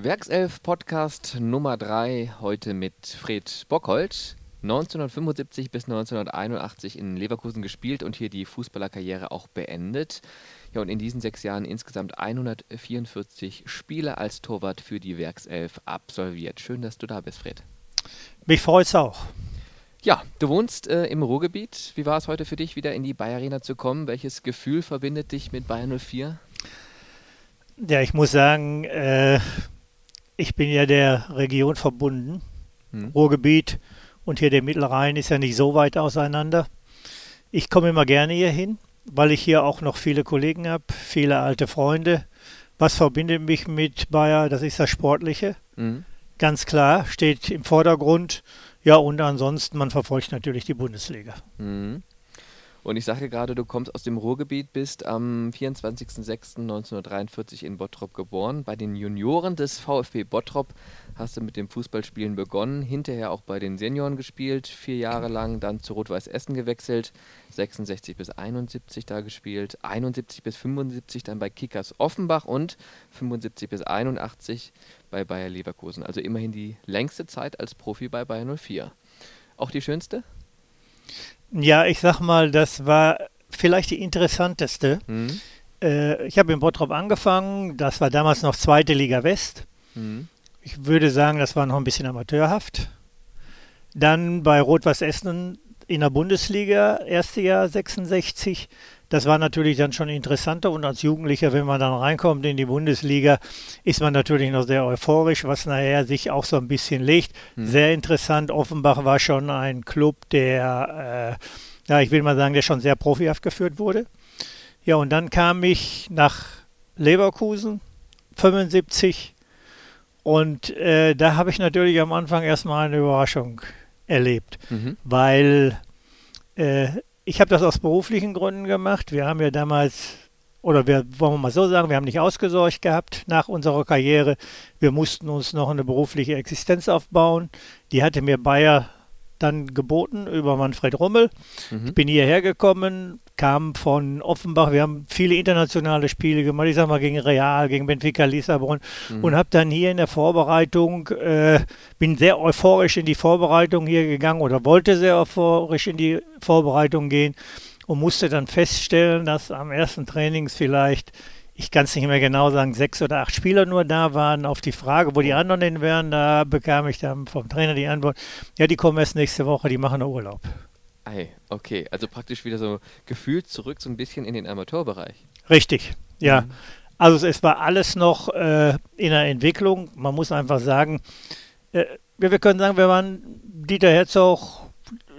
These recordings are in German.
Werkself Podcast Nummer 3, heute mit Fred Bockhold. 1975 bis 1981 in Leverkusen gespielt und hier die Fußballerkarriere auch beendet. Ja, und in diesen sechs Jahren insgesamt 144 Spiele als Torwart für die Werkself absolviert. Schön, dass du da bist, Fred. Mich freut es auch. Ja, du wohnst äh, im Ruhrgebiet. Wie war es heute für dich, wieder in die Bayer Arena zu kommen? Welches Gefühl verbindet dich mit Bayern 04? Ja, ich muss sagen, äh, ich bin ja der Region verbunden. Hm. Ruhrgebiet und hier der Mittelrhein ist ja nicht so weit auseinander. Ich komme immer gerne hier hin, weil ich hier auch noch viele Kollegen habe, viele alte Freunde. Was verbindet mich mit Bayer? Das ist das Sportliche. Mhm. Ganz klar, steht im Vordergrund. Ja, und ansonsten, man verfolgt natürlich die Bundesliga. Mhm. Und ich sage gerade, du kommst aus dem Ruhrgebiet, bist am 24.06.1943 in Bottrop geboren. Bei den Junioren des VfB Bottrop hast du mit dem Fußballspielen begonnen, hinterher auch bei den Senioren gespielt, vier Jahre lang, dann zu Rot-Weiß Essen gewechselt, 66 bis 71 da gespielt, 71 bis 75 dann bei Kickers Offenbach und 75 bis 81 bei Bayer Leverkusen. Also immerhin die längste Zeit als Profi bei Bayer 04. Auch die schönste? Ja, ich sag mal, das war vielleicht die interessanteste. Mhm. Äh, ich habe in Bottrop angefangen, das war damals noch zweite Liga West. Mhm. Ich würde sagen, das war noch ein bisschen amateurhaft. Dann bei Rot-Weiß Essen in der Bundesliga, erste Jahr 66. Das war natürlich dann schon interessanter und als Jugendlicher, wenn man dann reinkommt in die Bundesliga, ist man natürlich noch sehr euphorisch, was nachher sich auch so ein bisschen legt. Hm. Sehr interessant. Offenbach war schon ein Club, der, äh, ja, ich will mal sagen, der schon sehr profihaft geführt wurde. Ja, und dann kam ich nach Leverkusen, 75. Und äh, da habe ich natürlich am Anfang erstmal eine Überraschung erlebt, mhm. weil äh, ich habe das aus beruflichen Gründen gemacht. Wir haben ja damals, oder wir wollen wir mal so sagen, wir haben nicht ausgesorgt gehabt nach unserer Karriere. Wir mussten uns noch eine berufliche Existenz aufbauen. Die hatte mir Bayer dann geboten über Manfred Rummel. Mhm. Ich bin hierher gekommen, kam von Offenbach. Wir haben viele internationale Spiele gemacht, ich sag mal gegen Real, gegen Benfica Lissabon mhm. und habe dann hier in der Vorbereitung, äh, bin sehr euphorisch in die Vorbereitung hier gegangen oder wollte sehr euphorisch in die Vorbereitung gehen und musste dann feststellen, dass am ersten Trainings vielleicht ich kann es nicht mehr genau sagen, sechs oder acht Spieler nur da waren. Auf die Frage, wo die anderen denn wären, da bekam ich dann vom Trainer die Antwort, ja, die kommen erst nächste Woche, die machen Urlaub. Ei, okay, also praktisch wieder so gefühlt zurück so ein bisschen in den Amateurbereich. Richtig, ja. Mhm. Also es war alles noch äh, in der Entwicklung. Man muss einfach sagen, äh, wir können sagen, wir waren Dieter Herzog,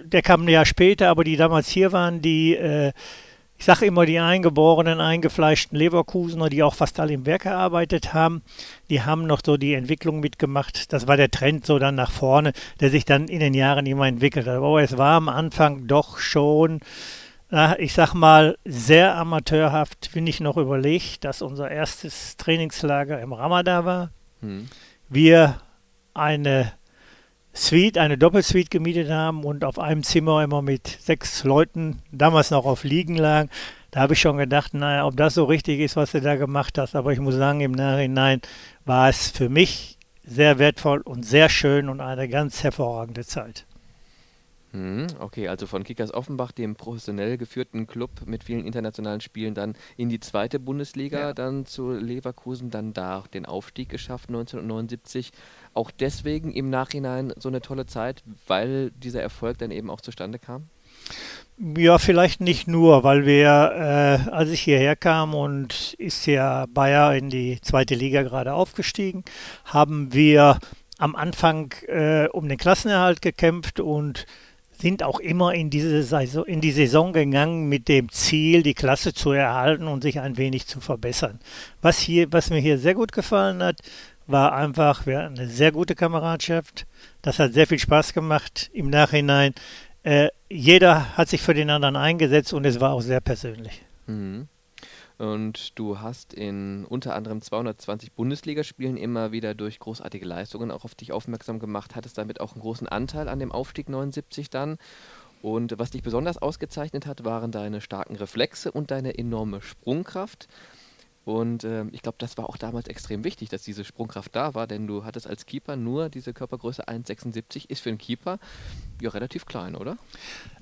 der kam ein Jahr später, aber die damals hier waren, die äh, ich sage immer, die eingeborenen, eingefleischten Leverkusener, die auch fast alle im Werk gearbeitet haben, die haben noch so die Entwicklung mitgemacht. Das war der Trend so dann nach vorne, der sich dann in den Jahren immer entwickelt hat. Aber es war am Anfang doch schon, ich sag mal, sehr amateurhaft, wenn ich noch überlegt, dass unser erstes Trainingslager im Ramadan war. Hm. Wir eine Suite, eine Doppelsuite gemietet haben und auf einem Zimmer immer mit sechs Leuten, damals noch auf Liegen lagen. Da habe ich schon gedacht, naja, ob das so richtig ist, was du da gemacht hast. Aber ich muss sagen, im Nachhinein war es für mich sehr wertvoll und sehr schön und eine ganz hervorragende Zeit. Hm, okay, also von Kickers Offenbach, dem professionell geführten Club mit vielen internationalen Spielen, dann in die zweite Bundesliga, ja. dann zu Leverkusen, dann da den Aufstieg geschafft 1979. Auch deswegen im Nachhinein so eine tolle Zeit, weil dieser Erfolg dann eben auch zustande kam? Ja, vielleicht nicht nur, weil wir, äh, als ich hierher kam und ist ja Bayer in die zweite Liga gerade aufgestiegen, haben wir am Anfang äh, um den Klassenerhalt gekämpft und sind auch immer in diese Saison, in die Saison gegangen mit dem Ziel, die Klasse zu erhalten und sich ein wenig zu verbessern. Was hier, was mir hier sehr gut gefallen hat, war einfach, wir hatten eine sehr gute Kameradschaft. Das hat sehr viel Spaß gemacht im Nachhinein. Äh, jeder hat sich für den anderen eingesetzt und es war auch sehr persönlich. Mhm. Und du hast in unter anderem 220 Bundesligaspielen immer wieder durch großartige Leistungen auch auf dich aufmerksam gemacht, hattest damit auch einen großen Anteil an dem Aufstieg 79 dann. Und was dich besonders ausgezeichnet hat, waren deine starken Reflexe und deine enorme Sprungkraft. Und äh, ich glaube, das war auch damals extrem wichtig, dass diese Sprungkraft da war, denn du hattest als Keeper nur diese Körpergröße 1,76, ist für einen Keeper ja relativ klein, oder?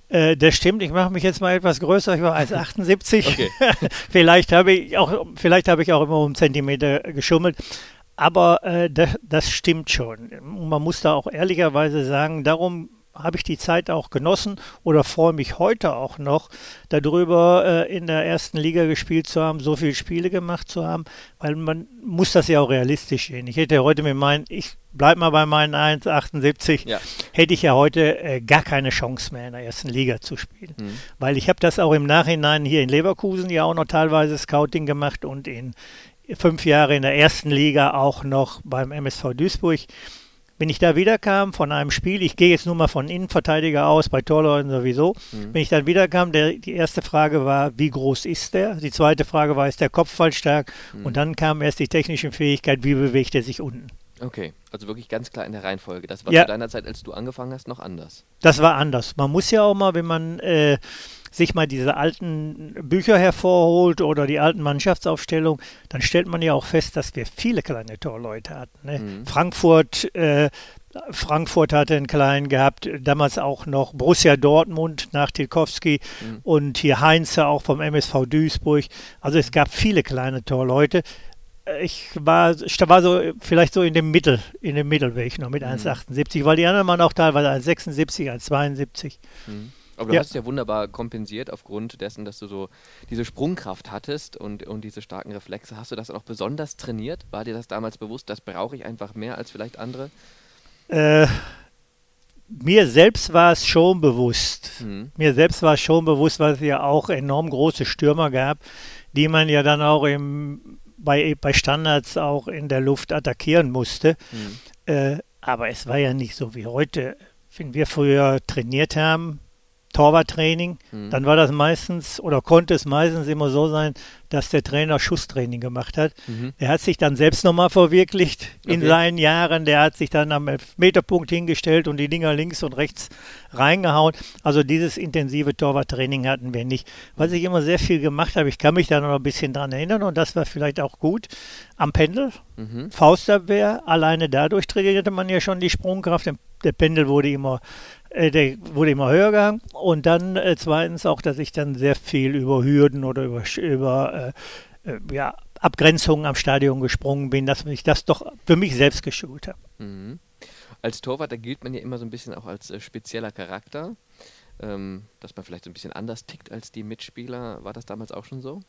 Äh, das stimmt, ich mache mich jetzt mal etwas größer, ich war 1,78. Okay. vielleicht habe ich auch, vielleicht habe ich auch immer um Zentimeter geschummelt. Aber äh, das, das stimmt schon. Man muss da auch ehrlicherweise sagen, darum habe ich die Zeit auch genossen oder freue mich heute auch noch darüber, äh, in der ersten Liga gespielt zu haben, so viele Spiele gemacht zu haben, weil man muss das ja auch realistisch sehen. Ich hätte heute mit meinen, ich bleibe mal bei meinen 1,78, ja. hätte ich ja heute äh, gar keine Chance mehr in der ersten Liga zu spielen. Mhm. Weil ich habe das auch im Nachhinein hier in Leverkusen ja auch noch teilweise Scouting gemacht und in fünf Jahre in der ersten Liga auch noch beim MSV Duisburg. Wenn ich da wiederkam von einem Spiel, ich gehe jetzt nur mal von Innenverteidiger aus, bei Torleuten sowieso, mhm. wenn ich dann wiederkam, der, die erste Frage war, wie groß ist der? Die zweite Frage war, ist der Kopfball stark? Mhm. Und dann kam erst die technische Fähigkeit, wie bewegt er sich unten. Okay, also wirklich ganz klar in der Reihenfolge. Das war ja. zu deiner Zeit, als du angefangen hast, noch anders. Das war anders. Man muss ja auch mal, wenn man äh, sich mal diese alten Bücher hervorholt oder die alten Mannschaftsaufstellungen, dann stellt man ja auch fest, dass wir viele kleine Torleute hatten. Ne? Mhm. Frankfurt, äh, Frankfurt hatte einen kleinen gehabt, damals auch noch Borussia Dortmund nach Tilkowski mhm. und hier Heinze auch vom MSV Duisburg. Also es gab viele kleine Torleute. Ich war, ich war so vielleicht so in dem Mittel, in dem Mittelweg noch mit mhm. 1,78, weil die anderen waren auch teilweise 1,76, 1,72. Mhm. Aber du ja. hast es ja wunderbar kompensiert aufgrund dessen, dass du so diese Sprungkraft hattest und, und diese starken Reflexe. Hast du das auch besonders trainiert? War dir das damals bewusst, das brauche ich einfach mehr als vielleicht andere? Äh, mir selbst war es schon bewusst. Mhm. Mir selbst war es schon bewusst, weil es ja auch enorm große Stürmer gab, die man ja dann auch im, bei, bei Standards auch in der Luft attackieren musste. Mhm. Äh, aber es war ja nicht so wie heute. Wenn wir früher trainiert haben, Torwarttraining, mhm. dann war das meistens oder konnte es meistens immer so sein, dass der Trainer Schusstraining gemacht hat. Mhm. Er hat sich dann selbst nochmal verwirklicht in okay. seinen Jahren. Der hat sich dann am Meterpunkt hingestellt und die Dinger links und rechts reingehauen. Also dieses intensive Torwarttraining hatten wir nicht. Was ich immer sehr viel gemacht habe, ich kann mich da noch ein bisschen dran erinnern und das war vielleicht auch gut, am Pendel, mhm. Faustabwehr, alleine dadurch trainierte man ja schon die Sprungkraft. Der Pendel wurde immer der wurde immer höher gegangen. Und dann äh, zweitens auch, dass ich dann sehr viel über Hürden oder über, über äh, äh, ja, Abgrenzungen am Stadion gesprungen bin, dass ich das doch für mich selbst geschult habe. Mhm. Als Torwart, da gilt man ja immer so ein bisschen auch als äh, spezieller Charakter, ähm, dass man vielleicht so ein bisschen anders tickt als die Mitspieler. War das damals auch schon so?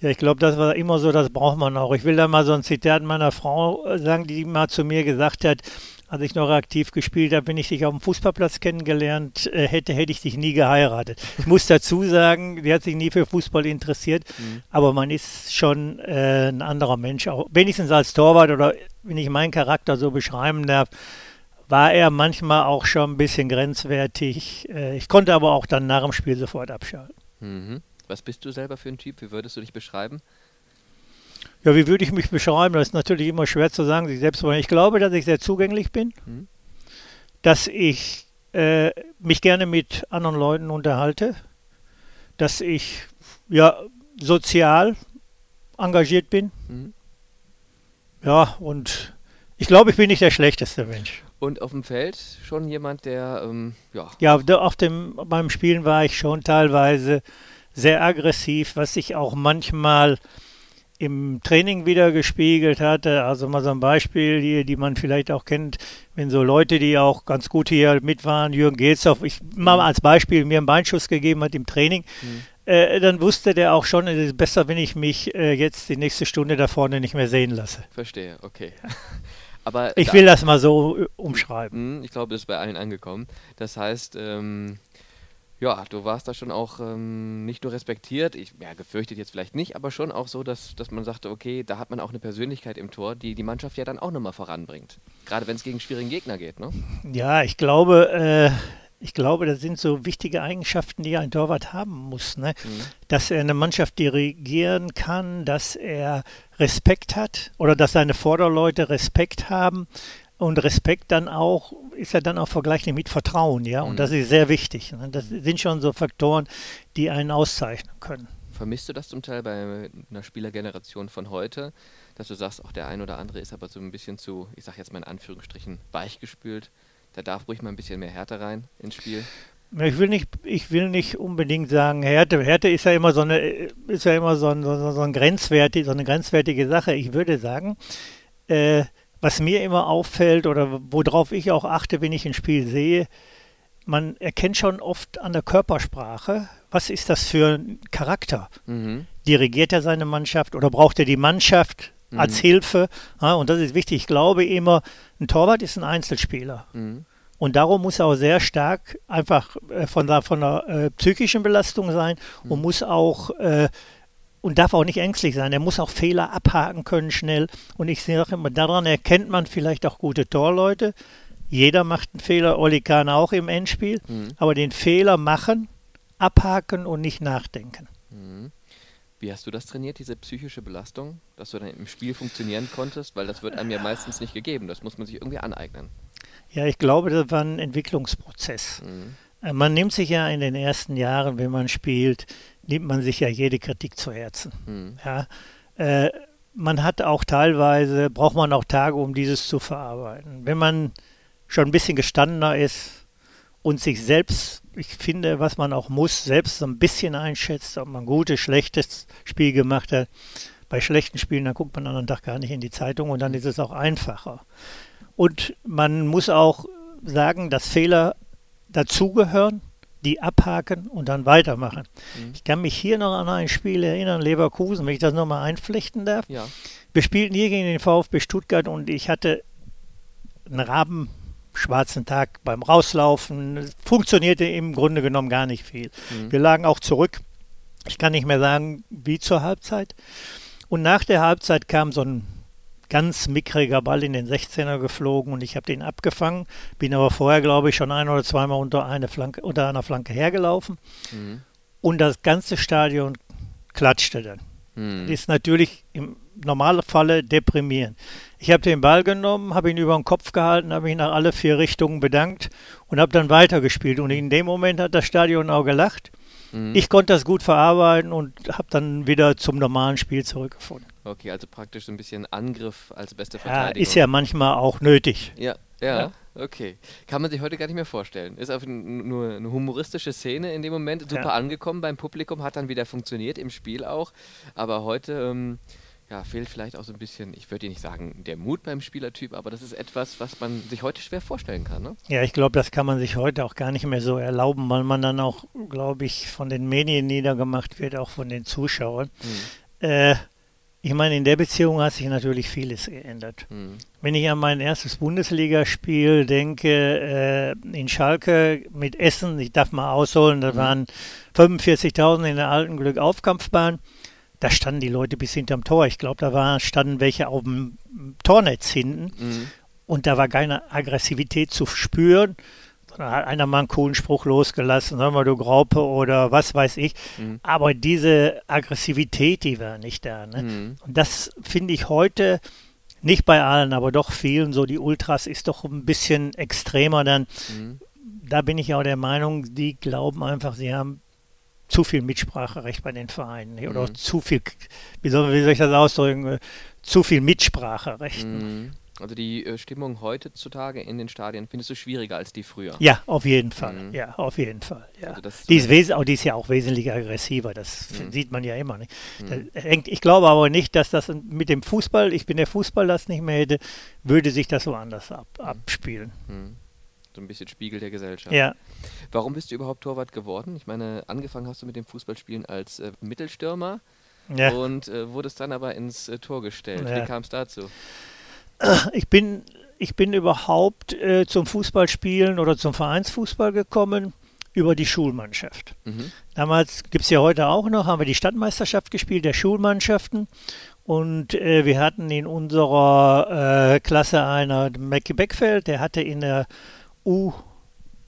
Ja, ich glaube, das war immer so, das braucht man auch. Ich will da mal so ein Zitat meiner Frau sagen, die mal zu mir gesagt hat, als ich noch aktiv gespielt habe, wenn ich dich auf dem Fußballplatz kennengelernt äh, hätte, hätte ich dich nie geheiratet. Ich muss dazu sagen, die hat sich nie für Fußball interessiert, mhm. aber man ist schon äh, ein anderer Mensch, auch wenigstens als Torwart oder wenn ich meinen Charakter so beschreiben darf, war er manchmal auch schon ein bisschen grenzwertig. Äh, ich konnte aber auch dann nach dem Spiel sofort abschalten. Mhm. Was bist du selber für ein Typ? Wie würdest du dich beschreiben? Ja, wie würde ich mich beschreiben? Das ist natürlich immer schwer zu sagen, sich selbst. Ich glaube, dass ich sehr zugänglich bin, mhm. dass ich äh, mich gerne mit anderen Leuten unterhalte, dass ich ja sozial engagiert bin. Mhm. Ja, und ich glaube, ich bin nicht der schlechteste Mensch. Und auf dem Feld schon jemand, der, ähm, ja. Ja, auf dem, beim Spielen war ich schon teilweise sehr aggressiv, was ich auch manchmal im Training wieder gespiegelt hatte. Also mal so ein Beispiel hier, die man vielleicht auch kennt, wenn so Leute, die auch ganz gut hier mit waren, Jürgen Getzhoff, ich mal als Beispiel mir einen Beinschuss gegeben hat im Training, mhm. äh, dann wusste der auch schon, es ist besser, wenn ich mich äh, jetzt die nächste Stunde da vorne nicht mehr sehen lasse. Verstehe, okay. Aber ich will das mal so äh, umschreiben. Mhm, ich glaube, das ist bei allen angekommen. Das heißt, ähm, ja, du warst da schon auch ähm, nicht nur respektiert, ich ja, gefürchtet jetzt vielleicht nicht, aber schon auch so, dass, dass man sagte, okay, da hat man auch eine Persönlichkeit im Tor, die die Mannschaft ja dann auch nochmal voranbringt. Gerade wenn es gegen schwierigen Gegner geht, ne? Ja, ich glaube, äh, ich glaube, das sind so wichtige Eigenschaften, die ein Torwart haben muss. Ne? Mhm. Dass er eine Mannschaft dirigieren kann, dass er Respekt hat oder dass seine Vorderleute Respekt haben, und Respekt dann auch, ist ja dann auch vergleichlich mit Vertrauen, ja. Und mhm. das ist sehr wichtig. Ne? Das sind schon so Faktoren, die einen auszeichnen können. Vermisst du das zum Teil bei einer Spielergeneration von heute, dass du sagst, auch der ein oder andere ist aber so ein bisschen zu, ich sag jetzt mal in Anführungsstrichen, weichgespült? Da darf ruhig mal ein bisschen mehr Härte rein ins Spiel. Ich will nicht, ich will nicht unbedingt sagen, Härte. Härte ist ja immer so eine, ist ja immer so, ein, so, so, ein grenzwertig, so eine grenzwertige Sache. Ich würde sagen, äh, was mir immer auffällt oder worauf ich auch achte, wenn ich ein Spiel sehe, man erkennt schon oft an der Körpersprache, was ist das für ein Charakter? Mhm. Dirigiert er seine Mannschaft oder braucht er die Mannschaft als mhm. Hilfe? Ja, und das ist wichtig. Ich glaube immer, ein Torwart ist ein Einzelspieler. Mhm. Und darum muss er auch sehr stark einfach äh, von der, von der äh, psychischen Belastung sein und mhm. muss auch äh, und darf auch nicht ängstlich sein. Er muss auch Fehler abhaken können schnell. Und ich sage immer, daran erkennt man vielleicht auch gute Torleute. Jeder macht einen Fehler, Oli Kahn auch im Endspiel. Mhm. Aber den Fehler machen, abhaken und nicht nachdenken. Mhm. Wie hast du das trainiert, diese psychische Belastung, dass du dann im Spiel funktionieren konntest? Weil das wird einem ja meistens nicht gegeben. Das muss man sich irgendwie aneignen. Ja, ich glaube, das war ein Entwicklungsprozess. Mhm. Man nimmt sich ja in den ersten Jahren, wenn man spielt, nimmt man sich ja jede Kritik zu Herzen. Mhm. Ja, äh, man hat auch teilweise, braucht man auch Tage, um dieses zu verarbeiten. Wenn man schon ein bisschen gestandener ist und sich selbst, ich finde, was man auch muss, selbst so ein bisschen einschätzt, ob man gutes, schlechtes Spiel gemacht hat. Bei schlechten Spielen, dann guckt man an einem Tag gar nicht in die Zeitung und dann ist es auch einfacher. Und man muss auch sagen, dass Fehler dazugehören, die abhaken und dann weitermachen. Mhm. Ich kann mich hier noch an ein Spiel erinnern, Leverkusen, wenn ich das nochmal einflechten darf. Ja. Wir spielten hier gegen den VfB Stuttgart und ich hatte einen rabenschwarzen Tag beim Rauslaufen. Es funktionierte im Grunde genommen gar nicht viel. Mhm. Wir lagen auch zurück. Ich kann nicht mehr sagen, wie zur Halbzeit. Und nach der Halbzeit kam so ein ganz mickriger Ball in den 16er geflogen und ich habe den abgefangen. Bin aber vorher, glaube ich, schon ein oder zweimal unter, eine Flanke, unter einer Flanke hergelaufen. Mhm. Und das ganze Stadion klatschte dann. Mhm. Ist natürlich im normalen Falle deprimierend. Ich habe den Ball genommen, habe ihn über den Kopf gehalten, habe ihn nach alle vier Richtungen bedankt und habe dann weitergespielt. Und in dem Moment hat das Stadion auch gelacht. Mhm. Ich konnte das gut verarbeiten und habe dann wieder zum normalen Spiel zurückgefunden. Okay, also praktisch ein bisschen Angriff als beste Verteidigung. Ja, ist ja manchmal auch nötig. Ja, ja, ja, okay. Kann man sich heute gar nicht mehr vorstellen. Ist auf nur eine humoristische Szene in dem Moment, super ja. angekommen beim Publikum, hat dann wieder funktioniert im Spiel auch. Aber heute ähm, ja, fehlt vielleicht auch so ein bisschen, ich würde nicht sagen, der Mut beim Spielertyp, aber das ist etwas, was man sich heute schwer vorstellen kann. Ne? Ja, ich glaube, das kann man sich heute auch gar nicht mehr so erlauben, weil man dann auch, glaube ich, von den Medien niedergemacht wird, auch von den Zuschauern. Mhm. Äh, ich meine, in der Beziehung hat sich natürlich vieles geändert. Mhm. Wenn ich an mein erstes Bundesligaspiel denke, äh, in Schalke mit Essen, ich darf mal ausholen, da mhm. waren 45.000 in der alten Glück-Aufkampfbahn. Da standen die Leute bis hinterm Tor. Ich glaube, da war, standen welche auf dem Tornetz hinten. Mhm. Und da war keine Aggressivität zu spüren da hat einer mal einen coolen Spruch losgelassen, sag mal, du Graupe oder was weiß ich. Mhm. Aber diese Aggressivität, die war nicht da. Ne? Mhm. Und das finde ich heute, nicht bei allen, aber doch vielen, so die Ultras ist doch ein bisschen extremer dann. Mhm. Da bin ich auch der Meinung, die glauben einfach, sie haben zu viel Mitspracherecht bei den Vereinen ne? oder mhm. zu viel, wie soll, wie soll, ich das ausdrücken, zu viel Mitspracherecht. Ne? Mhm. Also die äh, Stimmung heutzutage in den Stadien findest du schwieriger als die früher? Ja, auf jeden Fall. Mhm. Ja, auf jeden Fall. Ja. Also die, ist auch, die ist ja auch wesentlich aggressiver, das mhm. sieht man ja immer. Nicht? Mhm. Hängt, ich glaube aber nicht, dass das mit dem Fußball, ich bin der Fußball das nicht mehr hätte, würde sich das so anders ab, mhm. abspielen. So ein bisschen Spiegel der Gesellschaft. Ja. Warum bist du überhaupt Torwart geworden? Ich meine, angefangen hast du mit dem Fußballspielen als äh, Mittelstürmer ja. und äh, wurdest dann aber ins äh, Tor gestellt. Ja. Wie kam es dazu? ich bin, ich bin überhaupt äh, zum Fußballspielen oder zum Vereinsfußball gekommen über die Schulmannschaft. Mhm. Damals gibt es ja heute auch noch, haben wir die Stadtmeisterschaft gespielt, der Schulmannschaften. Und äh, wir hatten in unserer äh, Klasse einer Mackie Beckfeld, der hatte in der U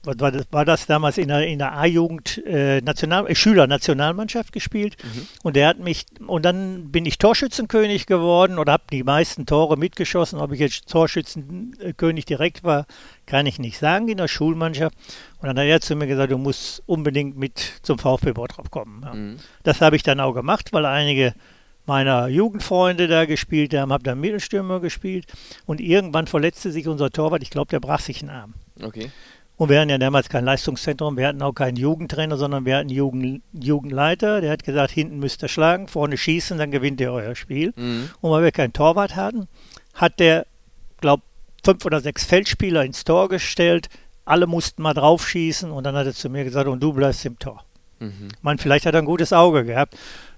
was war das, war das damals in der, in der A-Jugend äh, National, äh, Schüler-Nationalmannschaft gespielt. Mhm. Und der hat mich, und dann bin ich Torschützenkönig geworden oder habe die meisten Tore mitgeschossen. Ob ich jetzt Torschützenkönig direkt war, kann ich nicht sagen in der Schulmannschaft. Und dann hat er zu mir gesagt, du musst unbedingt mit zum VfB Bottrop kommen. Ja. Mhm. Das habe ich dann auch gemacht, weil einige meiner Jugendfreunde da gespielt haben, habe dann Mittelstürmer gespielt und irgendwann verletzte sich unser Torwart, ich glaube, der brach sich einen Arm. Okay. Und wir hatten ja damals kein Leistungszentrum, wir hatten auch keinen Jugendtrainer, sondern wir hatten Jugend, Jugendleiter, der hat gesagt, hinten müsst ihr schlagen, vorne schießen, dann gewinnt ihr euer Spiel. Mhm. Und weil wir keinen Torwart hatten, hat der, glaube fünf oder sechs Feldspieler ins Tor gestellt, alle mussten mal drauf schießen und dann hat er zu mir gesagt, und du bleibst im Tor. Mhm. Man, vielleicht hat er ein gutes Auge gehabt.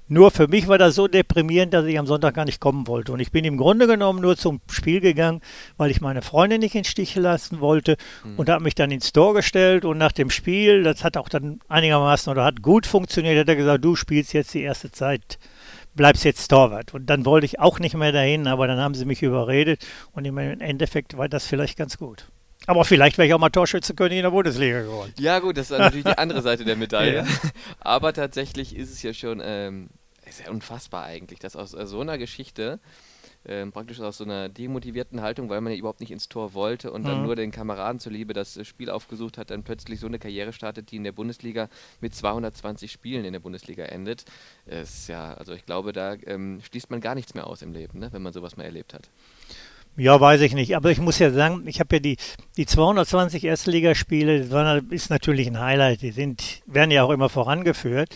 Nur für mich war das so deprimierend, dass ich am Sonntag gar nicht kommen wollte. Und ich bin im Grunde genommen nur zum Spiel gegangen, weil ich meine Freundin nicht in Stich lassen wollte mhm. und habe mich dann ins Tor gestellt. Und nach dem Spiel, das hat auch dann einigermaßen oder hat gut funktioniert, hat er gesagt, du spielst jetzt die erste Zeit bleibst jetzt Torwart. Und dann wollte ich auch nicht mehr dahin, aber dann haben sie mich überredet und im Endeffekt war das vielleicht ganz gut. Aber vielleicht wäre ich auch mal Torschützenkönig in der Bundesliga geworden. Ja, gut, das ist natürlich die andere Seite der Medaille. Ja. Aber tatsächlich ist es ja schon ähm, ja unfassbar eigentlich, dass aus so einer Geschichte, ähm, praktisch aus so einer demotivierten Haltung, weil man ja überhaupt nicht ins Tor wollte und mhm. dann nur den Kameraden zuliebe das Spiel aufgesucht hat, dann plötzlich so eine Karriere startet, die in der Bundesliga mit 220 Spielen in der Bundesliga endet. Ist ja, also ich glaube, da ähm, schließt man gar nichts mehr aus im Leben, ne, wenn man sowas mal erlebt hat. Ja, weiß ich nicht. Aber ich muss ja sagen, ich habe ja die, die 220 Erstligaspiele, das ist natürlich ein Highlight. Die sind, werden ja auch immer vorangeführt.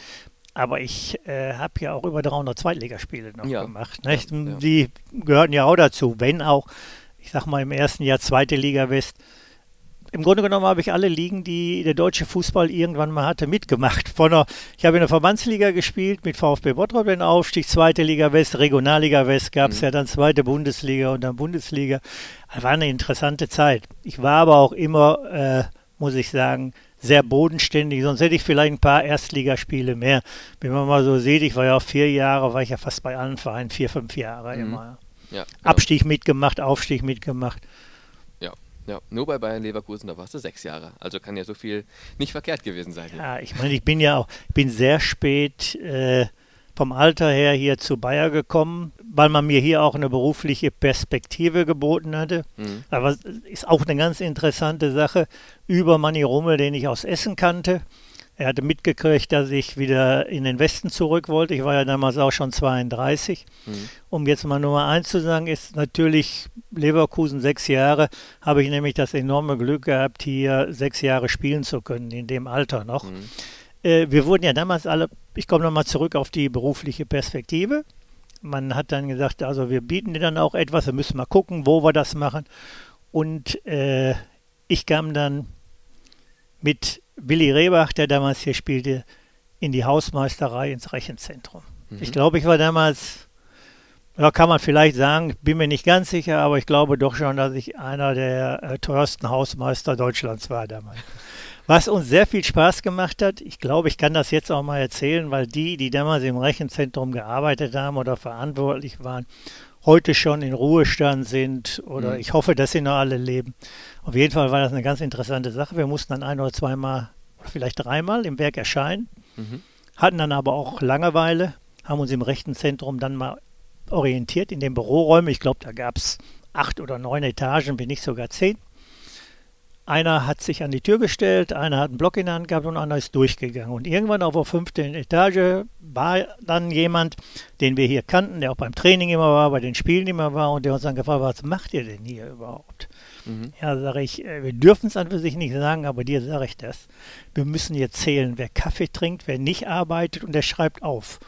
Aber ich äh, habe ja auch über 300 Zweitligaspiele noch ja. gemacht. Ja, ja. Die gehörten ja auch dazu, wenn auch, ich sag mal, im ersten Jahr zweite Liga West im Grunde genommen habe ich alle Ligen, die der deutsche Fußball irgendwann mal hatte, mitgemacht. Von der, ich habe in der Verbandsliga gespielt mit VfB Bottrop den Aufstieg, zweite Liga West, Regionalliga West gab es mhm. ja dann zweite Bundesliga und dann Bundesliga. Das war eine interessante Zeit. Ich war aber auch immer, äh, muss ich sagen, sehr bodenständig, sonst hätte ich vielleicht ein paar Erstligaspiele mehr. Wenn man mal so sieht, ich war ja auch vier Jahre, war ich ja fast bei allen Vereinen, vier, fünf Jahre mhm. immer. Ja, genau. Abstieg mitgemacht, Aufstieg mitgemacht. Ja, nur bei Bayern Leverkusen, da warst du sechs Jahre. Also kann ja so viel nicht verkehrt gewesen sein. Ja, ich meine, ich bin ja auch, bin sehr spät äh, vom Alter her hier zu Bayer gekommen, weil man mir hier auch eine berufliche Perspektive geboten hatte. Mhm. Aber ist auch eine ganz interessante Sache über Manni Rummel, den ich aus Essen kannte. Er hatte mitgekriegt, dass ich wieder in den Westen zurück wollte. Ich war ja damals auch schon 32. Mhm. Um jetzt mal Nummer eins zu sagen, ist natürlich Leverkusen sechs Jahre. Habe ich nämlich das enorme Glück gehabt, hier sechs Jahre spielen zu können, in dem Alter noch. Mhm. Äh, wir wurden ja damals alle, ich komme nochmal zurück auf die berufliche Perspektive. Man hat dann gesagt, also wir bieten dir dann auch etwas, wir müssen mal gucken, wo wir das machen. Und äh, ich kam dann mit Willi Rehbach, der damals hier spielte, in die Hausmeisterei ins Rechenzentrum. Mhm. Ich glaube, ich war damals, ja, kann man vielleicht sagen, bin mir nicht ganz sicher, aber ich glaube doch schon, dass ich einer der äh, teuersten Hausmeister Deutschlands war damals. Was uns sehr viel Spaß gemacht hat, ich glaube, ich kann das jetzt auch mal erzählen, weil die, die damals im Rechenzentrum gearbeitet haben oder verantwortlich waren, heute schon in Ruhestand sind oder mhm. ich hoffe, dass sie noch alle leben. Auf jeden Fall war das eine ganz interessante Sache. Wir mussten dann ein oder zweimal oder vielleicht dreimal im Werk erscheinen, mhm. hatten dann aber auch Langeweile, haben uns im rechten Zentrum dann mal orientiert in den Büroräumen. Ich glaube, da gab es acht oder neun Etagen, wenn nicht sogar zehn. Einer hat sich an die Tür gestellt, einer hat einen Block in der Hand gehabt und einer ist durchgegangen. Und irgendwann auf der fünften Etage war dann jemand, den wir hier kannten, der auch beim Training immer war, bei den Spielen immer war und der uns dann gefragt hat, was macht ihr denn hier überhaupt? Mhm. Ja, sage ich, äh, wir dürfen es an für sich nicht sagen, aber dir sage ich das. Wir müssen jetzt zählen, wer Kaffee trinkt, wer nicht arbeitet und der schreibt auf.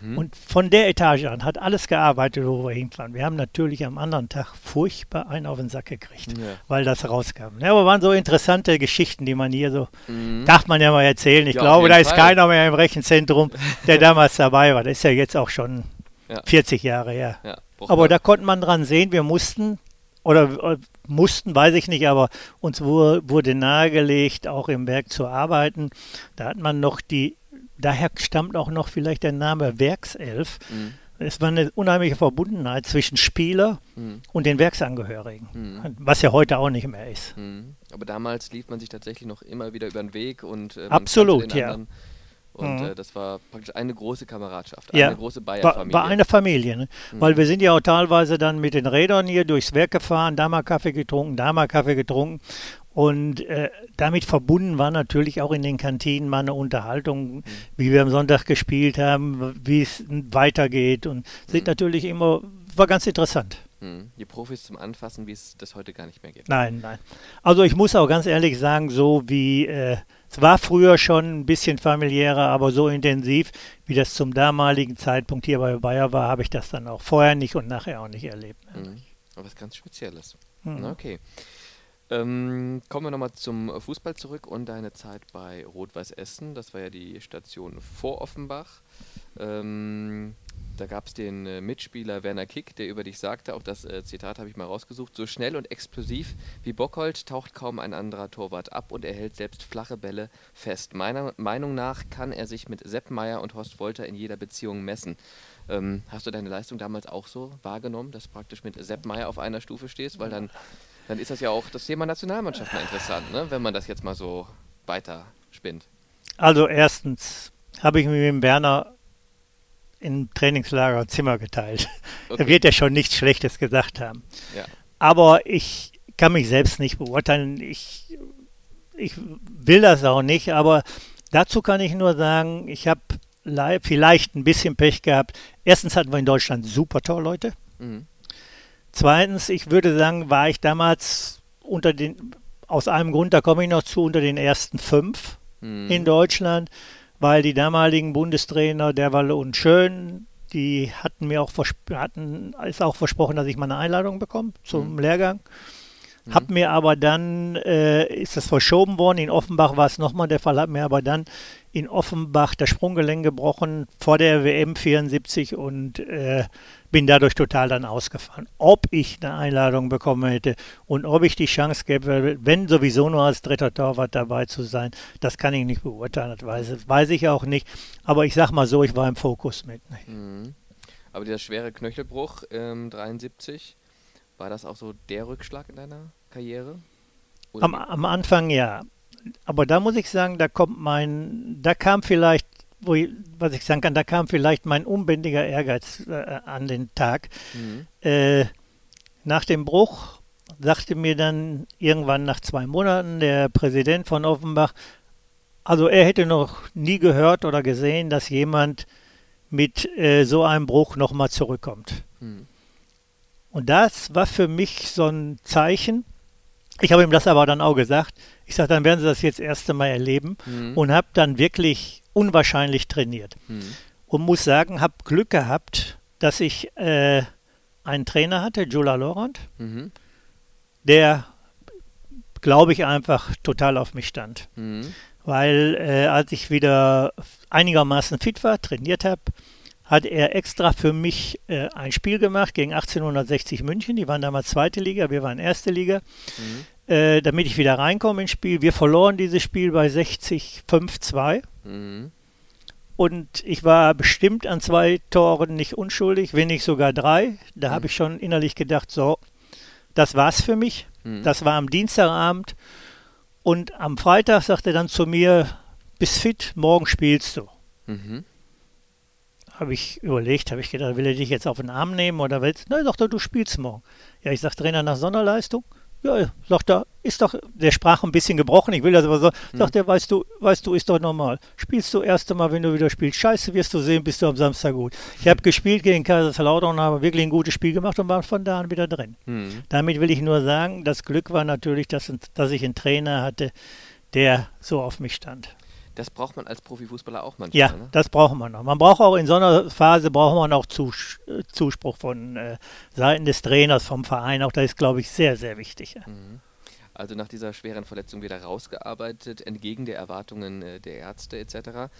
Mhm. Und von der Etage an hat alles gearbeitet, wo wir hinfahren. Wir haben natürlich am anderen Tag furchtbar einen auf den Sack gekriegt, ja. weil das rauskam. Ja, aber waren so interessante Geschichten, die man hier so, mhm. darf man ja mal erzählen. Ich ja, glaube, da ist Fall. keiner mehr im Rechenzentrum, der damals dabei war. Das ist ja jetzt auch schon ja. 40 Jahre her. aber da konnte man dran sehen, wir mussten oder äh, mussten, weiß ich nicht, aber uns wurde nahegelegt, auch im Werk zu arbeiten. Da hat man noch die, daher stammt auch noch vielleicht der Name Werkself, mhm. es war eine unheimliche Verbundenheit zwischen Spieler mhm. und den Werksangehörigen, mhm. was ja heute auch nicht mehr ist. Mhm. Aber damals lief man sich tatsächlich noch immer wieder über den Weg und äh, absolut, ja. Und mhm. äh, das war praktisch eine große Kameradschaft, ja. eine große Bayer-Familie. War, war, eine Familie, ne? mhm. weil wir sind ja auch teilweise dann mit den Rädern hier durchs Werk gefahren, da mal Kaffee getrunken, da mal Kaffee getrunken. Und äh, damit verbunden war natürlich auch in den Kantinen mal eine Unterhaltung, mhm. wie wir am Sonntag gespielt haben, wie es weitergeht. Und sind mhm. natürlich immer, war ganz interessant. Mhm. Die Profis zum Anfassen, wie es das heute gar nicht mehr gibt. Nein, nein. Also ich muss auch ganz ehrlich sagen, so wie äh, es war früher schon ein bisschen familiärer, aber so intensiv, wie das zum damaligen Zeitpunkt hier bei Bayer war, habe ich das dann auch vorher nicht und nachher auch nicht erlebt. Mhm. Aber was ganz Spezielles. Mhm. Okay. Ähm, kommen wir nochmal zum Fußball zurück und deine Zeit bei Rot-Weiß Essen. Das war ja die Station vor Offenbach. Ähm, da gab es den äh, Mitspieler Werner Kick, der über dich sagte, auch das äh, Zitat habe ich mal rausgesucht, so schnell und explosiv wie Bockhold taucht kaum ein anderer Torwart ab und er hält selbst flache Bälle fest. Meiner Meinung nach kann er sich mit Sepp Meier und Horst Wolter in jeder Beziehung messen. Ähm, hast du deine Leistung damals auch so wahrgenommen, dass du praktisch mit Sepp Meier auf einer Stufe stehst? Weil dann, dann ist das ja auch das Thema Nationalmannschaft mal interessant, ne? wenn man das jetzt mal so weiter spinnt. Also erstens habe ich mit dem Werner im Trainingslager Zimmer geteilt. Okay. Da wird er schon nichts Schlechtes gesagt haben. Ja. Aber ich kann mich selbst nicht beurteilen. Ich, ich will das auch nicht, aber dazu kann ich nur sagen, ich habe vielleicht ein bisschen Pech gehabt. Erstens hatten wir in Deutschland super Torleute. Mhm. Zweitens, ich würde sagen, war ich damals unter den, aus einem Grund, da komme ich noch zu, unter den ersten fünf mhm. in Deutschland weil die damaligen Bundestrainer Derwalle und Schön, die hatten mir auch hatten ist auch versprochen, dass ich mal eine Einladung bekomme zum mhm. Lehrgang. Mhm. Hab mir aber dann, äh, ist das verschoben worden, in Offenbach war es nochmal der Fall, hat mir aber dann in Offenbach das Sprunggelenk gebrochen vor der WM 74 und äh, bin dadurch total dann ausgefahren. Ob ich eine Einladung bekommen hätte und ob ich die Chance gäbe, wenn sowieso nur als dritter Torwart dabei zu sein, das kann ich nicht beurteilen, das weiß, weiß ich auch nicht. Aber ich sag mal so, ich war im Fokus mit. Mhm. Aber dieser schwere Knöchelbruch ähm, 73, war das auch so der Rückschlag in deiner Karriere? Am, am, Anfang ja. Aber da muss ich sagen, da kommt mein, da kam vielleicht wo was ich sagen kann, da kam vielleicht mein unbändiger Ehrgeiz äh, an den Tag. Mhm. Äh, nach dem Bruch sagte mir dann irgendwann nach zwei Monaten der Präsident von Offenbach, also er hätte noch nie gehört oder gesehen, dass jemand mit äh, so einem Bruch nochmal zurückkommt. Mhm. Und das war für mich so ein Zeichen. Ich habe ihm das aber dann auch gesagt. Ich sage, dann werden Sie das jetzt das erste Mal erleben mhm. und habe dann wirklich unwahrscheinlich trainiert. Mhm. Und muss sagen, habe Glück gehabt, dass ich äh, einen Trainer hatte, Jula Laurent, mhm. der, glaube ich, einfach total auf mich stand. Mhm. Weil äh, als ich wieder einigermaßen fit war, trainiert habe, hat er extra für mich äh, ein Spiel gemacht gegen 1860 München. Die waren damals zweite Liga, wir waren erste Liga. Mhm. Äh, damit ich wieder reinkomme ins Spiel. Wir verloren dieses Spiel bei 60 5-2. Mhm. Und ich war bestimmt an zwei Toren nicht unschuldig, wenn nicht sogar drei. Da mhm. habe ich schon innerlich gedacht, so, das war's für mich. Mhm. Das war am Dienstagabend. Und am Freitag sagte er dann zu mir, bist fit, morgen spielst du. Mhm. Habe ich überlegt, habe ich gedacht, will er dich jetzt auf den Arm nehmen oder willst du? Nein, er, du spielst morgen. Ja, ich sage, Trainer nach Sonderleistung. Ja, sagt er, ist doch, der sprach ein bisschen gebrochen, ich will das aber so, hm. sagt er, weißt du, weißt du, ist doch normal. Spielst du erst einmal, wenn du wieder spielst. Scheiße, wirst du sehen, bist du am Samstag gut. Ich habe gespielt gegen Kaiserslautern und habe wirklich ein gutes Spiel gemacht und war von da an wieder drin. Hm. Damit will ich nur sagen, das Glück war natürlich, dass, dass ich einen Trainer hatte, der so auf mich stand. Das braucht man als Profifußballer auch manchmal. Ja, ne? das braucht man noch. Man braucht auch in so einer Phase braucht man auch Zus Zuspruch von äh, Seiten des Trainers, vom Verein. Auch das ist, glaube ich, sehr, sehr wichtig. Mhm. Also nach dieser schweren Verletzung wieder rausgearbeitet, entgegen der Erwartungen äh, der Ärzte etc.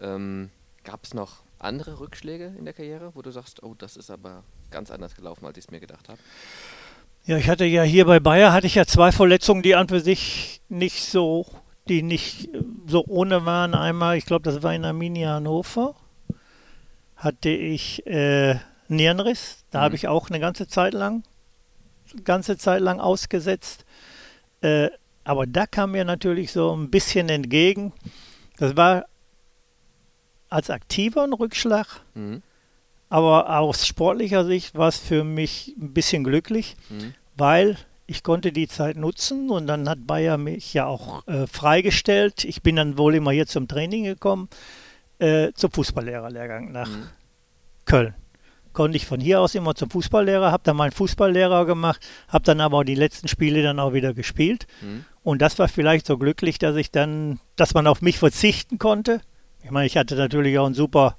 Ähm, Gab es noch andere Rückschläge in der Karriere, wo du sagst, oh, das ist aber ganz anders gelaufen, als ich es mir gedacht habe? Ja, ich hatte ja hier bei Bayer hatte ich ja zwei Verletzungen, die an für sich nicht so die nicht so ohne waren. Einmal, ich glaube, das war in Arminia Hannover. hatte ich äh, Nierenriss. Da mhm. habe ich auch eine ganze Zeit lang, ganze Zeit lang ausgesetzt. Äh, aber da kam mir natürlich so ein bisschen entgegen. Das war als aktiver ein Rückschlag. Mhm. Aber aus sportlicher Sicht war es für mich ein bisschen glücklich, mhm. weil ich konnte die Zeit nutzen und dann hat Bayer mich ja auch äh, freigestellt. Ich bin dann wohl immer hier zum Training gekommen, äh, zum Fußballlehrerlehrgang nach mhm. Köln. Konnte ich von hier aus immer zum Fußballlehrer, habe dann meinen Fußballlehrer gemacht, habe dann aber die letzten Spiele dann auch wieder gespielt. Mhm. Und das war vielleicht so glücklich, dass ich dann, dass man auf mich verzichten konnte. Ich meine, ich hatte natürlich auch einen super,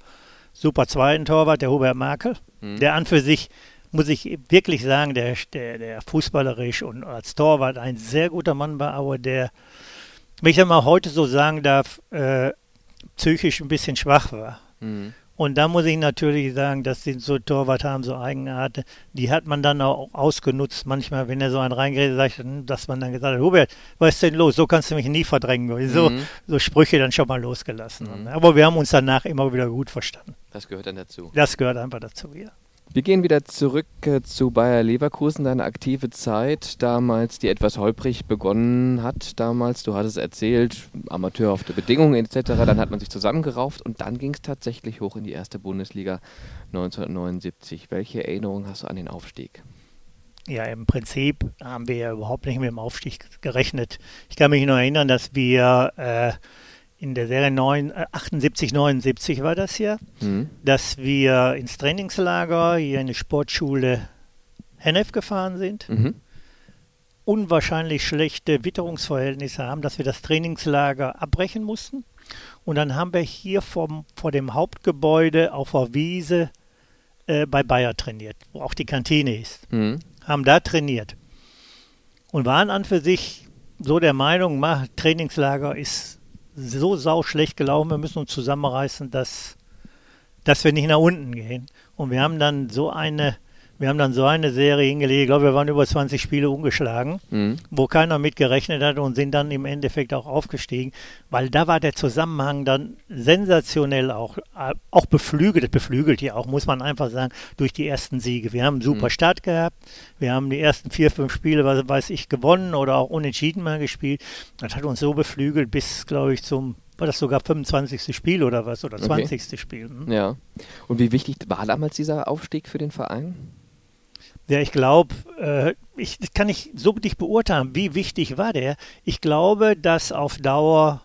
super zweiten Torwart, der Hubert Merkel, mhm. der an für sich muss ich wirklich sagen, der, der, der fußballerisch und als Torwart ein sehr guter Mann war, aber der, wenn ich das mal heute so sagen darf, äh, psychisch ein bisschen schwach war. Mhm. Und da muss ich natürlich sagen, dass die so Torwart haben, so Eigenarten, die hat man dann auch ausgenutzt. Manchmal, wenn er so einen reingeredet sagt, dass man dann gesagt hat, Hubert, was ist denn los? So kannst du mich nie verdrängen. So, mhm. so Sprüche dann schon mal losgelassen. Mhm. Aber wir haben uns danach immer wieder gut verstanden. Das gehört dann dazu. Das gehört einfach dazu, ja. Wir gehen wieder zurück äh, zu Bayer Leverkusen, deine aktive Zeit damals, die etwas holprig begonnen hat damals. Du hattest erzählt, Amateur auf der Bedingung etc. Dann hat man sich zusammengerauft und dann ging es tatsächlich hoch in die erste Bundesliga 1979. Welche Erinnerung hast du an den Aufstieg? Ja, im Prinzip haben wir ja überhaupt nicht mit dem Aufstieg gerechnet. Ich kann mich nur erinnern, dass wir äh, in der Serie 9, äh, 78, 79 war das ja, mhm. dass wir ins Trainingslager hier in die Sportschule Hennef gefahren sind. Mhm. Unwahrscheinlich schlechte Witterungsverhältnisse haben, dass wir das Trainingslager abbrechen mussten. Und dann haben wir hier vom, vor dem Hauptgebäude auf der Wiese äh, bei Bayer trainiert, wo auch die Kantine ist. Mhm. Haben da trainiert. Und waren an für sich so der Meinung, Trainingslager ist so sau schlecht gelaufen, wir müssen uns zusammenreißen, dass, dass wir nicht nach unten gehen. Und wir haben dann so eine, wir haben dann so eine Serie hingelegt, ich glaube, wir waren über 20 Spiele ungeschlagen, mhm. wo keiner mit gerechnet hat und sind dann im Endeffekt auch aufgestiegen, weil da war der Zusammenhang dann sensationell auch, äh, auch beflügelt, beflügelt ja auch, muss man einfach sagen, durch die ersten Siege. Wir haben einen super mhm. Start gehabt, wir haben die ersten vier, fünf Spiele, was weiß ich, gewonnen oder auch unentschieden mal gespielt. Das hat uns so beflügelt bis, glaube ich, zum war das sogar 25. Spiel oder was oder 20. Okay. Spiel. Hm? Ja. Und wie wichtig war damals dieser Aufstieg für den Verein? Ja, ich glaube, äh, ich das kann ich so nicht beurteilen, wie wichtig war der. Ich glaube, dass auf Dauer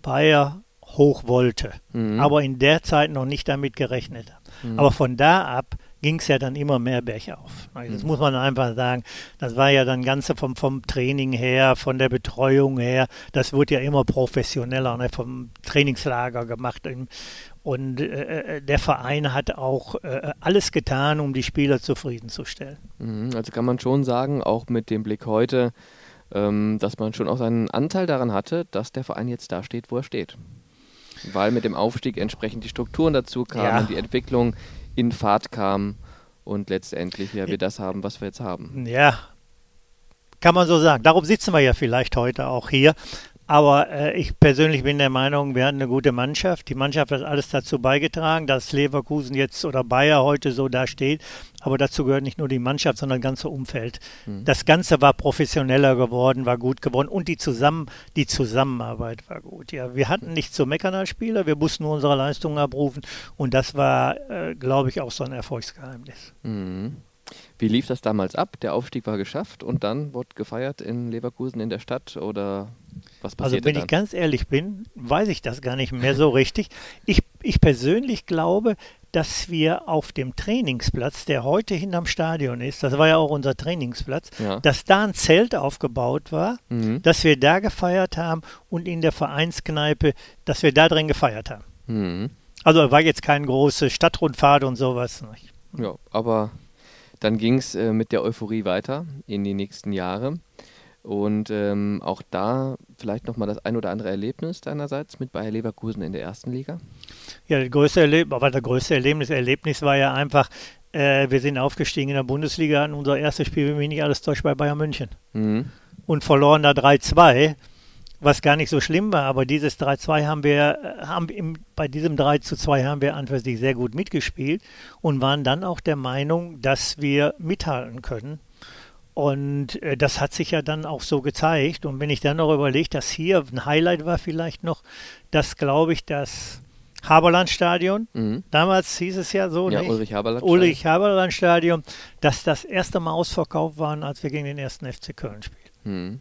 Bayer hoch wollte, mhm. aber in der Zeit noch nicht damit gerechnet hat. Mhm. Aber von da ab ging es ja dann immer mehr bergauf. Das mhm. muss man einfach sagen. Das war ja dann Ganze vom, vom Training her, von der Betreuung her. Das wurde ja immer professioneller, ne, vom Trainingslager gemacht. Und äh, äh, der Verein hat auch äh, alles getan, um die Spieler zufriedenzustellen. Mhm, also kann man schon sagen, auch mit dem Blick heute, ähm, dass man schon auch seinen Anteil daran hatte, dass der Verein jetzt da steht, wo er steht. Weil mit dem Aufstieg entsprechend die Strukturen dazu kamen, ja. die Entwicklung in Fahrt kam und letztendlich ja wir das haben, was wir jetzt haben. Ja, kann man so sagen. Darum sitzen wir ja vielleicht heute auch hier. Aber äh, ich persönlich bin der Meinung, wir hatten eine gute Mannschaft. Die Mannschaft hat alles dazu beigetragen, dass Leverkusen jetzt oder Bayer heute so da steht. Aber dazu gehört nicht nur die Mannschaft, sondern das ganze Umfeld. Mhm. Das Ganze war professioneller geworden, war gut geworden und die, Zusammen die Zusammenarbeit war gut. Ja, wir hatten nicht zu meckern als Spieler, wir mussten nur unsere Leistungen abrufen und das war, äh, glaube ich, auch so ein Erfolgsgeheimnis. Mhm. Wie lief das damals ab? Der Aufstieg war geschafft und dann wurde gefeiert in Leverkusen in der Stadt oder was passiert Also wenn dann? ich ganz ehrlich bin, weiß ich das gar nicht mehr so richtig. Ich, ich persönlich glaube, dass wir auf dem Trainingsplatz, der heute hinterm Stadion ist, das war ja auch unser Trainingsplatz, ja. dass da ein Zelt aufgebaut war, mhm. dass wir da gefeiert haben und in der Vereinskneipe, dass wir da drin gefeiert haben. Mhm. Also war jetzt keine große Stadtrundfahrt und sowas. Ja, aber dann ging es äh, mit der Euphorie weiter in die nächsten Jahre. Und ähm, auch da vielleicht nochmal das ein oder andere Erlebnis deinerseits mit Bayer Leverkusen in der ersten Liga? Ja, das größte Erlebnis, aber das größte Erlebnis, Erlebnis war ja einfach, äh, wir sind aufgestiegen in der Bundesliga und unser erstes Spiel, wenn mich nicht alles täuscht, bei Bayern München. Mhm. Und verloren da 3-2 was gar nicht so schlimm war, aber dieses 3-2 haben wir, äh, haben im, bei diesem 3 2 haben wir an für sich sehr gut mitgespielt und waren dann auch der Meinung, dass wir mithalten können. Und äh, das hat sich ja dann auch so gezeigt. Und wenn ich dann noch überlege, dass hier ein Highlight war vielleicht noch, dass glaube ich, das Haberland-Stadion, mhm. damals hieß es ja so, ja, Ulrich Haberland, Ulrich Haberland dass das erste Mal ausverkauft waren, als wir gegen den ersten FC Köln spielen. Mhm.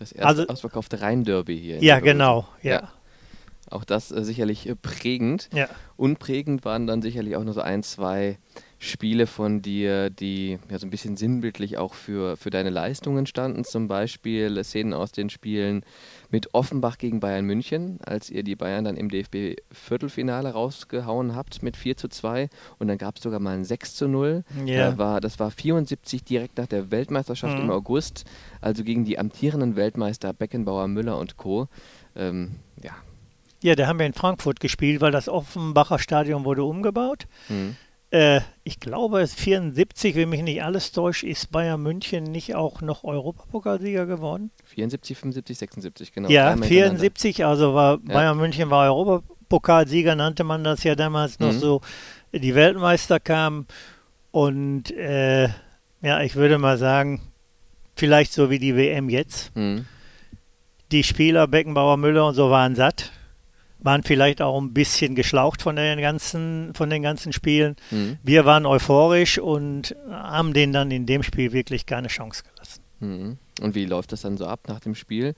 Das erste also, ausverkaufte Rhein-Derby hier. Ja, genau, ja. ja. Auch das äh, sicherlich äh, prägend. Ja. Unprägend waren dann sicherlich auch nur so ein, zwei Spiele von dir, die ja so ein bisschen sinnbildlich auch für, für deine Leistungen standen. Zum Beispiel Szenen aus den Spielen mit Offenbach gegen Bayern München, als ihr die Bayern dann im DFB-Viertelfinale rausgehauen habt mit 4 zu 2 und dann gab es sogar mal ein 6 zu 0. Yeah. Da war, das war 74 direkt nach der Weltmeisterschaft mhm. im August, also gegen die amtierenden Weltmeister Beckenbauer, Müller und Co. Ähm, ja. Ja, da haben wir in Frankfurt gespielt, weil das Offenbacher Stadion wurde umgebaut. Mhm. Äh, ich glaube, 74, wenn mich nicht alles täuscht, ist Bayern München nicht auch noch Europapokalsieger geworden? 74, 75, 76, genau. Ja, 74, also war ja. Bayern München war Europapokalsieger, nannte man das ja damals noch mhm. so. Die Weltmeister kamen und äh, ja, ich würde mal sagen, vielleicht so wie die WM jetzt. Mhm. Die Spieler Beckenbauer, Müller und so waren satt waren vielleicht auch ein bisschen geschlaucht von den ganzen, von den ganzen Spielen. Mhm. Wir waren euphorisch und haben denen dann in dem Spiel wirklich keine Chance gelassen. Mhm. Und wie läuft das dann so ab nach dem Spiel?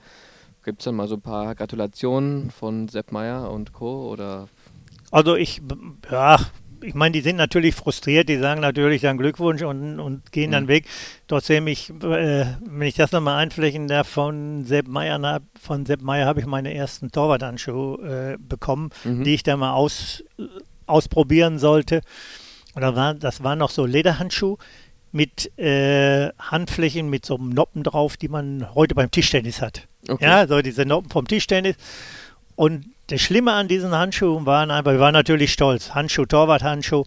Gibt es dann mal so ein paar Gratulationen von Sepp Meier und Co. oder? Also ich, ja, ich meine, die sind natürlich frustriert, die sagen natürlich dann Glückwunsch und, und gehen mhm. dann weg. Trotzdem, ich, äh, wenn ich das nochmal einflächen darf, von Sepp Meyer, von Sepp Meyer habe ich meine ersten Torwarthandschuhe äh, bekommen, mhm. die ich da mal aus, ausprobieren sollte. Und da war, das waren noch so Lederhandschuhe mit äh, Handflächen mit so Noppen drauf, die man heute beim Tischtennis hat. Okay. Ja, so diese Noppen vom Tischtennis. Und das Schlimme an diesen Handschuhen waren einfach, wir waren natürlich stolz, Handschuh, Torwart-Handschuh.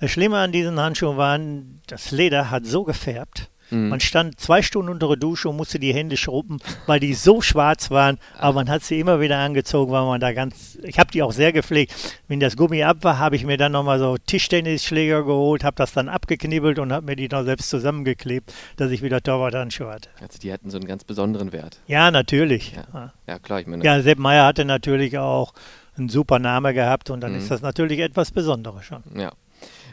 Das Schlimme an diesen Handschuhen waren, das Leder hat so gefärbt, Mhm. Man stand zwei Stunden unter der Dusche und musste die Hände schrubben, weil die so schwarz waren. Aber man hat sie immer wieder angezogen, weil man da ganz. Ich habe die auch sehr gepflegt. Wenn das Gummi ab war, habe ich mir dann nochmal so Tischtennisschläger geholt, habe das dann abgeknibbelt und habe mir die noch selbst zusammengeklebt, dass ich wieder Torwarthandschuhe hatte. Also die hatten so einen ganz besonderen Wert. Ja, natürlich. Ja, ja klar. Ich meine. Ja, Sepp Meyer hatte natürlich auch einen super Name gehabt und dann mhm. ist das natürlich etwas Besonderes schon. Ja.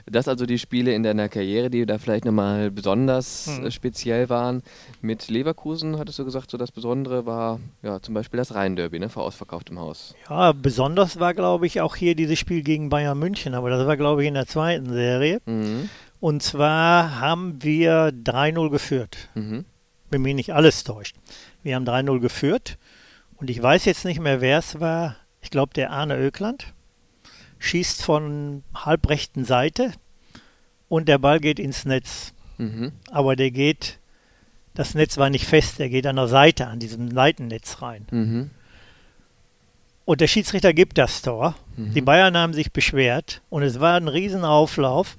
Das also die Spiele in deiner Karriere, die da vielleicht nochmal besonders hm. äh, speziell waren. Mit Leverkusen hattest du gesagt, so das Besondere war ja zum Beispiel das Rhein-Derby, ne, vor ausverkauftem Haus. Ja, besonders war, glaube ich, auch hier dieses Spiel gegen Bayern München, aber das war, glaube ich, in der zweiten Serie. Mhm. Und zwar haben wir 3-0 geführt. Mhm. Wenn mich nicht alles täuscht. Wir haben 3-0 geführt und ich weiß jetzt nicht mehr, wer es war. Ich glaube, der Arne Ökland schießt von halbrechten Seite und der Ball geht ins Netz. Mhm. Aber der geht, das Netz war nicht fest, der geht an der Seite, an diesem Seitennetz rein. Mhm. Und der Schiedsrichter gibt das Tor. Mhm. Die Bayern haben sich beschwert und es war ein Riesenauflauf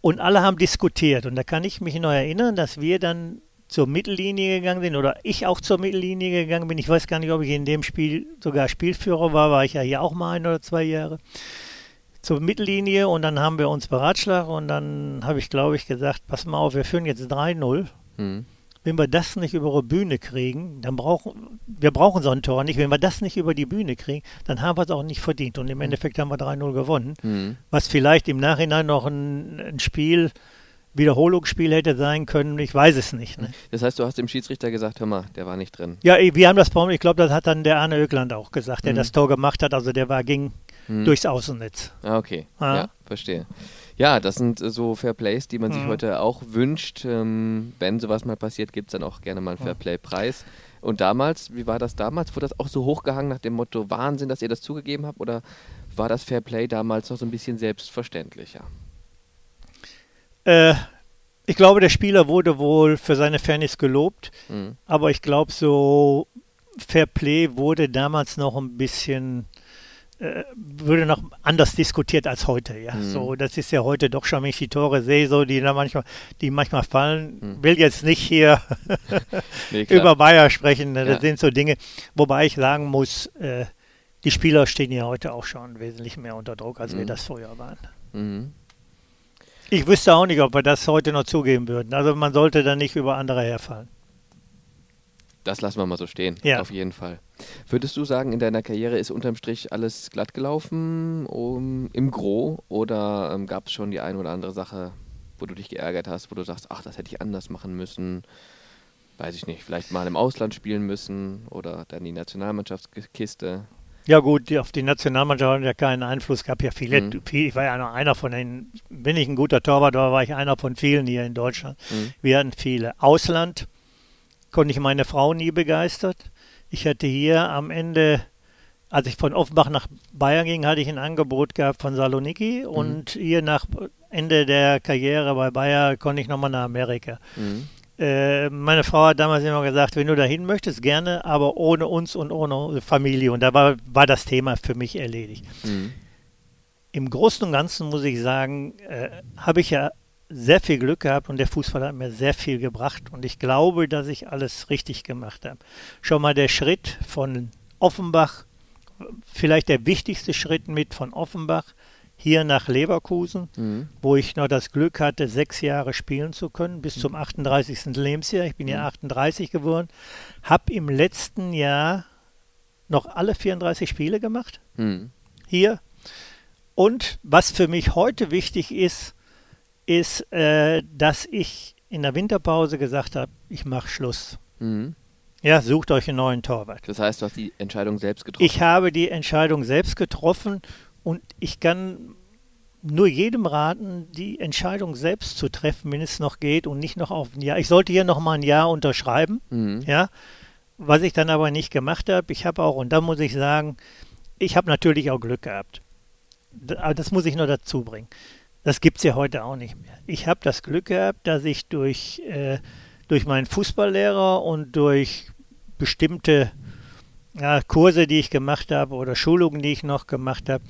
und alle haben diskutiert. Und da kann ich mich noch erinnern, dass wir dann zur Mittellinie gegangen sind oder ich auch zur Mittellinie gegangen bin. Ich weiß gar nicht, ob ich in dem Spiel sogar Spielführer war, war ich ja hier auch mal ein oder zwei Jahre. Zur Mittellinie und dann haben wir uns beratschlagt und dann habe ich, glaube ich, gesagt, pass mal auf, wir führen jetzt 3-0. Mhm. Wenn wir das nicht über die Bühne kriegen, dann brauchen wir brauchen so ein Tor nicht. Wenn wir das nicht über die Bühne kriegen, dann haben wir es auch nicht verdient. Und im hm. Endeffekt haben wir 3-0 gewonnen. Mhm. Was vielleicht im Nachhinein noch ein, ein Spiel Wiederholungsspiel hätte sein können, ich weiß es nicht. Ne? Das heißt, du hast dem Schiedsrichter gesagt, hör mal, der war nicht drin. Ja, wir haben das Problem, ich glaube, das hat dann der Arne Ökland auch gesagt, der mhm. das Tor gemacht hat, also der war, ging mhm. durchs Außennetz. Ah, okay. Ah. Ja, verstehe. Ja, das sind so Fairplays, die man mhm. sich heute auch wünscht. Ähm, wenn sowas mal passiert, gibt es dann auch gerne mal einen Fairplay-Preis. Und damals, wie war das damals? Wurde das auch so hochgehangen nach dem Motto Wahnsinn, dass ihr das zugegeben habt? Oder war das Fairplay damals noch so ein bisschen selbstverständlicher? Äh, ich glaube, der Spieler wurde wohl für seine Fairness gelobt, mhm. aber ich glaube, so Fair Play wurde damals noch ein bisschen äh, würde noch anders diskutiert als heute. Ja, mhm. so das ist ja heute doch schon, wenn ich die Tore sehe, so die da manchmal, die manchmal fallen. Mhm. Will jetzt nicht hier nee, über Bayer sprechen. Ne? Das ja. sind so Dinge, wobei ich sagen muss, äh, die Spieler stehen ja heute auch schon wesentlich mehr unter Druck, als mhm. wir das früher waren. Mhm. Ich wüsste auch nicht, ob wir das heute noch zugeben würden. Also man sollte da nicht über andere herfallen. Das lassen wir mal so stehen, ja. auf jeden Fall. Würdest du sagen, in deiner Karriere ist unterm Strich alles glatt gelaufen um, im Gro oder ähm, gab es schon die eine oder andere Sache, wo du dich geärgert hast, wo du sagst, ach, das hätte ich anders machen müssen? Weiß ich nicht, vielleicht mal im Ausland spielen müssen oder dann die Nationalmannschaftskiste? Ja gut, auf die Nationalmannschaft hat ja keinen Einfluss. gab ja viele, mhm. viel, ich war ja noch einer von den, bin ich ein guter Torwart, aber war ich einer von vielen hier in Deutschland. Mhm. Wir hatten viele. Ausland konnte ich meine Frau nie begeistert. Ich hatte hier am Ende, als ich von Offenbach nach Bayern ging, hatte ich ein Angebot gehabt von Saloniki mhm. und hier nach Ende der Karriere bei Bayern konnte ich nochmal nach Amerika. Mhm. Äh, meine Frau hat damals immer gesagt, wenn du dahin möchtest, gerne, aber ohne uns und ohne Familie. Und da war, war das Thema für mich erledigt. Mhm. Im Großen und Ganzen muss ich sagen, äh, habe ich ja sehr viel Glück gehabt und der Fußball hat mir sehr viel gebracht und ich glaube, dass ich alles richtig gemacht habe. Schon mal der Schritt von Offenbach, vielleicht der wichtigste Schritt mit von Offenbach hier nach Leverkusen, mhm. wo ich noch das Glück hatte, sechs Jahre spielen zu können, bis zum 38. Mhm. Lebensjahr. Ich bin ja 38 mhm. geworden, habe im letzten Jahr noch alle 34 Spiele gemacht, mhm. hier. Und was für mich heute wichtig ist, ist, äh, dass ich in der Winterpause gesagt habe, ich mache Schluss. Mhm. Ja, sucht euch einen neuen Torwart. Das heißt, du hast die Entscheidung selbst getroffen. Ich habe die Entscheidung selbst getroffen und ich kann nur jedem raten, die Entscheidung selbst zu treffen, wenn es noch geht und nicht noch auf ein Jahr. Ich sollte hier noch mal ein Jahr unterschreiben, mhm. ja, was ich dann aber nicht gemacht habe. Ich habe auch, und da muss ich sagen, ich habe natürlich auch Glück gehabt. Das muss ich nur dazu bringen. Das gibt es ja heute auch nicht mehr. Ich habe das Glück gehabt, dass ich durch, äh, durch meinen Fußballlehrer und durch bestimmte ja, Kurse, die ich gemacht habe oder Schulungen, die ich noch gemacht habe,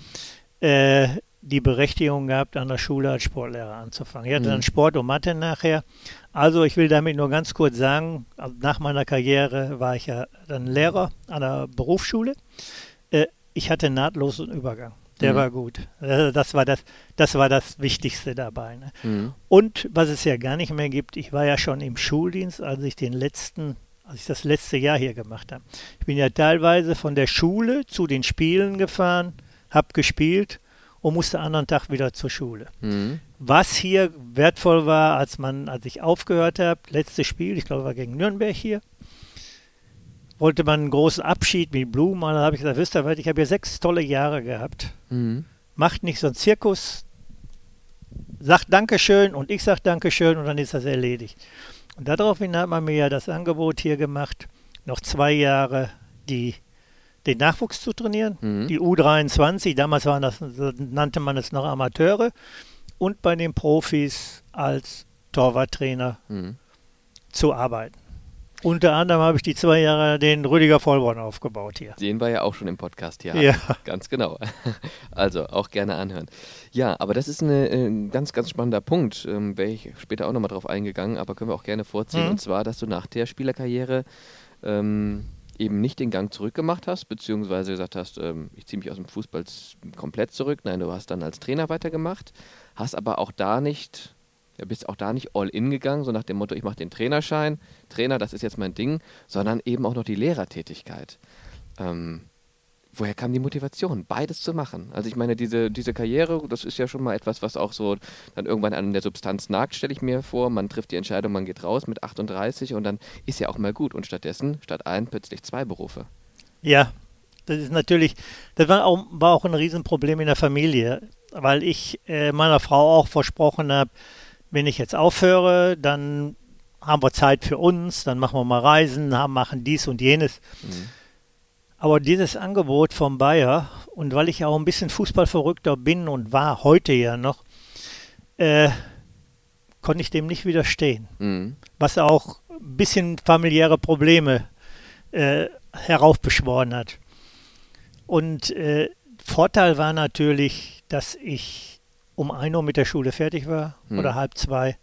äh, die Berechtigung gehabt, an der Schule als Sportlehrer anzufangen. Ich hatte mhm. dann Sport und Mathe nachher. Also ich will damit nur ganz kurz sagen, also nach meiner Karriere war ich ja dann Lehrer an der Berufsschule. Äh, ich hatte nahtlosen Übergang. Der mhm. war gut. Äh, das war das, das war das Wichtigste dabei. Ne? Mhm. Und was es ja gar nicht mehr gibt, ich war ja schon im Schuldienst, als ich den letzten, als ich das letzte Jahr hier gemacht habe. Ich bin ja teilweise von der Schule zu den Spielen gefahren, habe gespielt und musste anderen Tag wieder zur Schule. Mhm. Was hier wertvoll war, als man, als ich aufgehört habe, letztes Spiel, ich glaube, war gegen Nürnberg hier, wollte man einen großen Abschied mit Blumen. Dann habe ich gesagt, wisst ihr was, ich habe hier sechs tolle Jahre gehabt. Mhm. Macht nicht so einen Zirkus. Sagt Dankeschön und ich sage Dankeschön und dann ist das erledigt. Und daraufhin hat man mir ja das Angebot hier gemacht, noch zwei Jahre die, den Nachwuchs zu trainieren. Mhm. Die U23, damals waren das, nannte man es noch Amateure. Und bei den Profis als Torwarttrainer mhm. zu arbeiten. Unter anderem habe ich die zwei Jahre den Rüdiger Vollborn aufgebaut hier. Den war ja auch schon im Podcast hier. Ja. Ganz genau. Also auch gerne anhören. Ja, aber das ist eine, ein äh, ganz, ganz spannender Punkt. Ähm, Wäre ich später auch nochmal drauf eingegangen, aber können wir auch gerne vorziehen. Mhm. Und zwar, dass du nach der Spielerkarriere ähm, eben nicht den Gang zurückgemacht hast, beziehungsweise gesagt hast, ähm, ich ziehe mich aus dem Fußball komplett zurück. Nein, du hast dann als Trainer weitergemacht, hast aber auch da nicht ja, bist auch da nicht all in gegangen, so nach dem Motto, ich mache den Trainerschein, Trainer, das ist jetzt mein Ding, sondern eben auch noch die Lehrertätigkeit. Ähm, woher kam die Motivation, beides zu machen? Also ich meine, diese, diese Karriere, das ist ja schon mal etwas, was auch so dann irgendwann an der Substanz nagt, stelle ich mir vor. Man trifft die Entscheidung, man geht raus mit 38 und dann ist ja auch mal gut. Und stattdessen, statt ein, plötzlich zwei Berufe. Ja, das ist natürlich, das war auch, war auch ein Riesenproblem in der Familie, weil ich äh, meiner Frau auch versprochen habe, wenn ich jetzt aufhöre, dann haben wir Zeit für uns, dann machen wir mal Reisen, haben, machen dies und jenes. Mhm. Aber dieses Angebot vom Bayer, und weil ich auch ein bisschen Fußballverrückter bin und war heute ja noch, äh, konnte ich dem nicht widerstehen. Mhm. Was auch ein bisschen familiäre Probleme äh, heraufbeschworen hat. Und äh, Vorteil war natürlich, dass ich um 1 Uhr mit der Schule fertig war hm. oder halb zwei.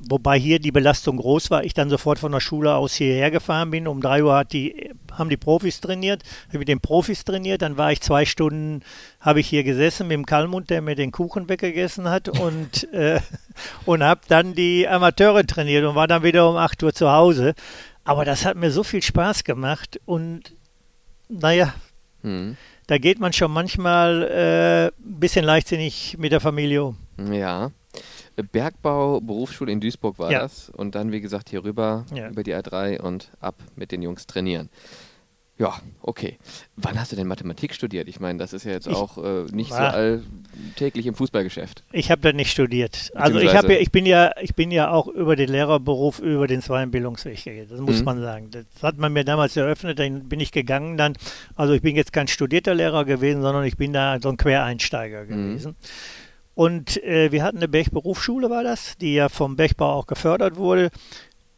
Wobei hier die Belastung groß war, ich dann sofort von der Schule aus hierher gefahren bin. Um drei Uhr hat die, haben die Profis trainiert, habe mit den Profis trainiert. Dann war ich zwei Stunden, habe ich hier gesessen mit dem Kalmund, der mir den Kuchen weggegessen hat und, äh, und habe dann die Amateure trainiert und war dann wieder um acht Uhr zu Hause. Aber das hat mir so viel Spaß gemacht und naja, hm. Da geht man schon manchmal äh, ein bisschen leichtsinnig mit der Familie um. Ja. Bergbau, Berufsschule in Duisburg war ja. das. Und dann, wie gesagt, hier rüber ja. über die A3 und ab mit den Jungs trainieren. Ja, okay. Wann hast du denn Mathematik studiert? Ich meine, das ist ja jetzt ich auch äh, nicht so alltäglich im Fußballgeschäft. Ich habe das nicht studiert. Also ich habe ja, ich bin ja, ich bin ja auch über den Lehrerberuf über den zweiten Bildungsweg gegangen. Das muss mhm. man sagen. Das hat man mir damals eröffnet, dann bin ich gegangen dann. Also ich bin jetzt kein studierter Lehrer gewesen, sondern ich bin da so ein Quereinsteiger mhm. gewesen. Mhm. Und äh, wir hatten eine Bergberufsschule, war das, die ja vom Bergbau auch gefördert wurde.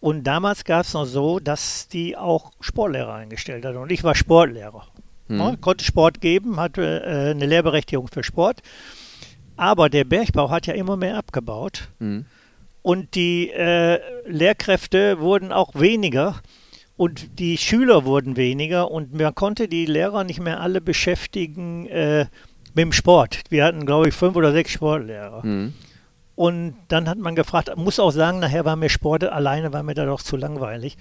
Und damals gab es noch so, dass die auch Sportlehrer eingestellt hat. Und ich war Sportlehrer. Mhm. Ja, konnte Sport geben, hatte äh, eine Lehrberechtigung für Sport. Aber der Bergbau hat ja immer mehr abgebaut. Mhm. Und die äh, Lehrkräfte wurden auch weniger. Und die Schüler wurden weniger. Und man konnte die Lehrer nicht mehr alle beschäftigen äh, mit dem Sport. Wir hatten, glaube ich, fünf oder sechs Sportlehrer. Mhm. Und dann hat man gefragt, muss auch sagen, nachher war mir Sport alleine, war mir da doch zu langweilig.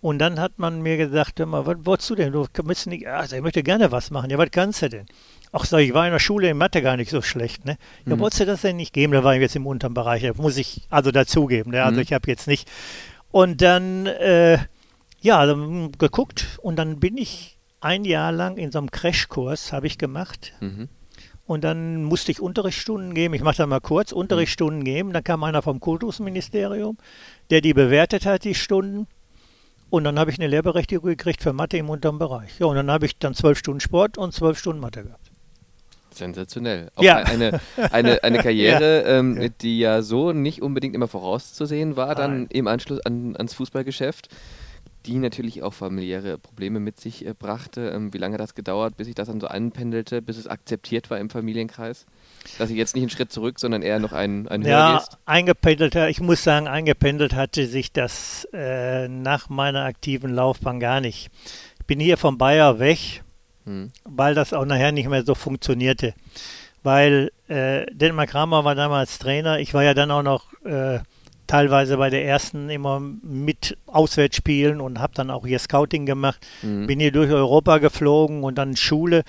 Und dann hat man mir gesagt, immer, was wolltest du denn? Du willst nicht, also ich möchte gerne was machen. Ja, was kannst du denn? Ach, sag ich, war in der Schule in Mathe gar nicht so schlecht, ne? Ja, mhm. wolltest du das denn nicht geben? Da war ich jetzt im unteren Bereich. Da muss ich also dazugeben. Ne? Also mhm. ich habe jetzt nicht. Und dann, äh, ja, also, geguckt und dann bin ich ein Jahr lang in so einem Crashkurs, habe ich gemacht. Mhm. Und dann musste ich Unterrichtsstunden geben. Ich mache da mal kurz Unterrichtsstunden geben. Dann kam einer vom Kultusministerium, der die bewertet hat, die Stunden. Und dann habe ich eine Lehrberechtigung gekriegt für Mathe im unteren Bereich. Ja, und dann habe ich dann zwölf Stunden Sport und zwölf Stunden Mathe gehabt. Sensationell. Auch ja. eine, eine, eine Karriere, ja. Ähm, die ja so nicht unbedingt immer vorauszusehen war, dann Nein. im Anschluss an, ans Fußballgeschäft die natürlich auch familiäre Probleme mit sich äh, brachte. Ähm, wie lange das gedauert, bis sich das dann so einpendelte, bis es akzeptiert war im Familienkreis? Dass ich jetzt nicht einen Schritt zurück, sondern eher noch einen, einen ja, eingependelt, ich muss sagen, eingependelt hatte sich das äh, nach meiner aktiven Laufbahn gar nicht. Ich bin hier vom Bayer weg, hm. weil das auch nachher nicht mehr so funktionierte. Weil äh, Denmark Kramer war damals Trainer, ich war ja dann auch noch äh, teilweise bei der ersten immer mit Auswärtsspielen und habe dann auch hier Scouting gemacht. Mhm. Bin hier durch Europa geflogen und dann Schule.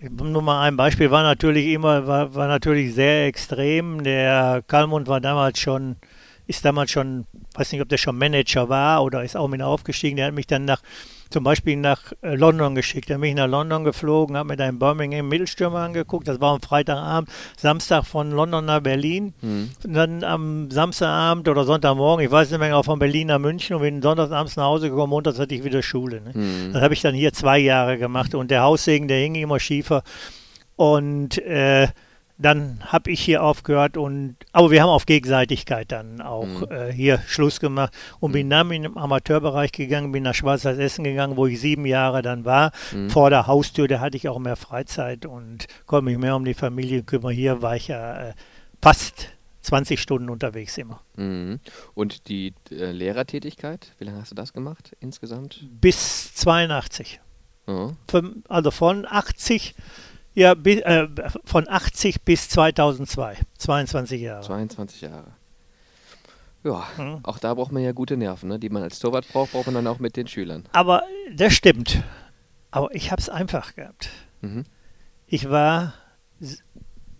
Nur mal ein Beispiel war natürlich immer, war, war natürlich sehr extrem. Der Kalmund war damals schon, ist damals schon, weiß nicht, ob der schon Manager war oder ist auch mit aufgestiegen. Der hat mich dann nach zum Beispiel nach äh, London geschickt. Da bin ich nach London geflogen, habe mir da in Birmingham Mittelstürmer angeguckt. Das war am Freitagabend, Samstag von London nach Berlin. Mhm. Dann am Samstagabend oder Sonntagmorgen, ich weiß nicht mehr, auch von Berlin nach München und bin sonntagsabends nach Hause gekommen. Montags hatte ich wieder Schule. Ne? Mhm. Das habe ich dann hier zwei Jahre gemacht und der Haussegen, der hing immer schiefer. Und äh, dann habe ich hier aufgehört und aber wir haben auf Gegenseitigkeit dann auch mhm. äh, hier Schluss gemacht und mhm. bin dann in den Amateurbereich gegangen, bin nach Schwarzwald Essen gegangen, wo ich sieben Jahre dann war. Mhm. Vor der Haustür, da hatte ich auch mehr Freizeit und konnte mich mehr um die Familie kümmern. Hier war ich ja äh, fast 20 Stunden unterwegs immer. Mhm. Und die äh, Lehrertätigkeit, wie lange hast du das gemacht insgesamt? Bis 82. Mhm. also von 80 ja, äh, von 80 bis 2002, 22 Jahre. 22 Jahre. Ja, hm. auch da braucht man ja gute Nerven, ne? die man als Torwart braucht, braucht man dann auch mit den Schülern. Aber das stimmt. Aber ich habe es einfach gehabt. Mhm. Ich war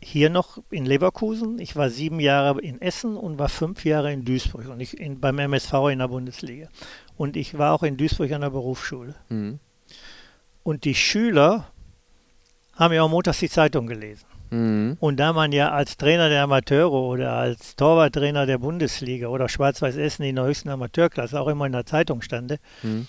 hier noch in Leverkusen, ich war sieben Jahre in Essen und war fünf Jahre in Duisburg und ich in, beim MSV in der Bundesliga. Und ich war auch in Duisburg an der Berufsschule. Mhm. Und die Schüler haben ja auch montags die Zeitung gelesen. Mhm. Und da man ja als Trainer der Amateure oder als Torwarttrainer der Bundesliga oder Schwarz-Weiß Essen in der höchsten Amateurklasse auch immer in der Zeitung stande, mhm.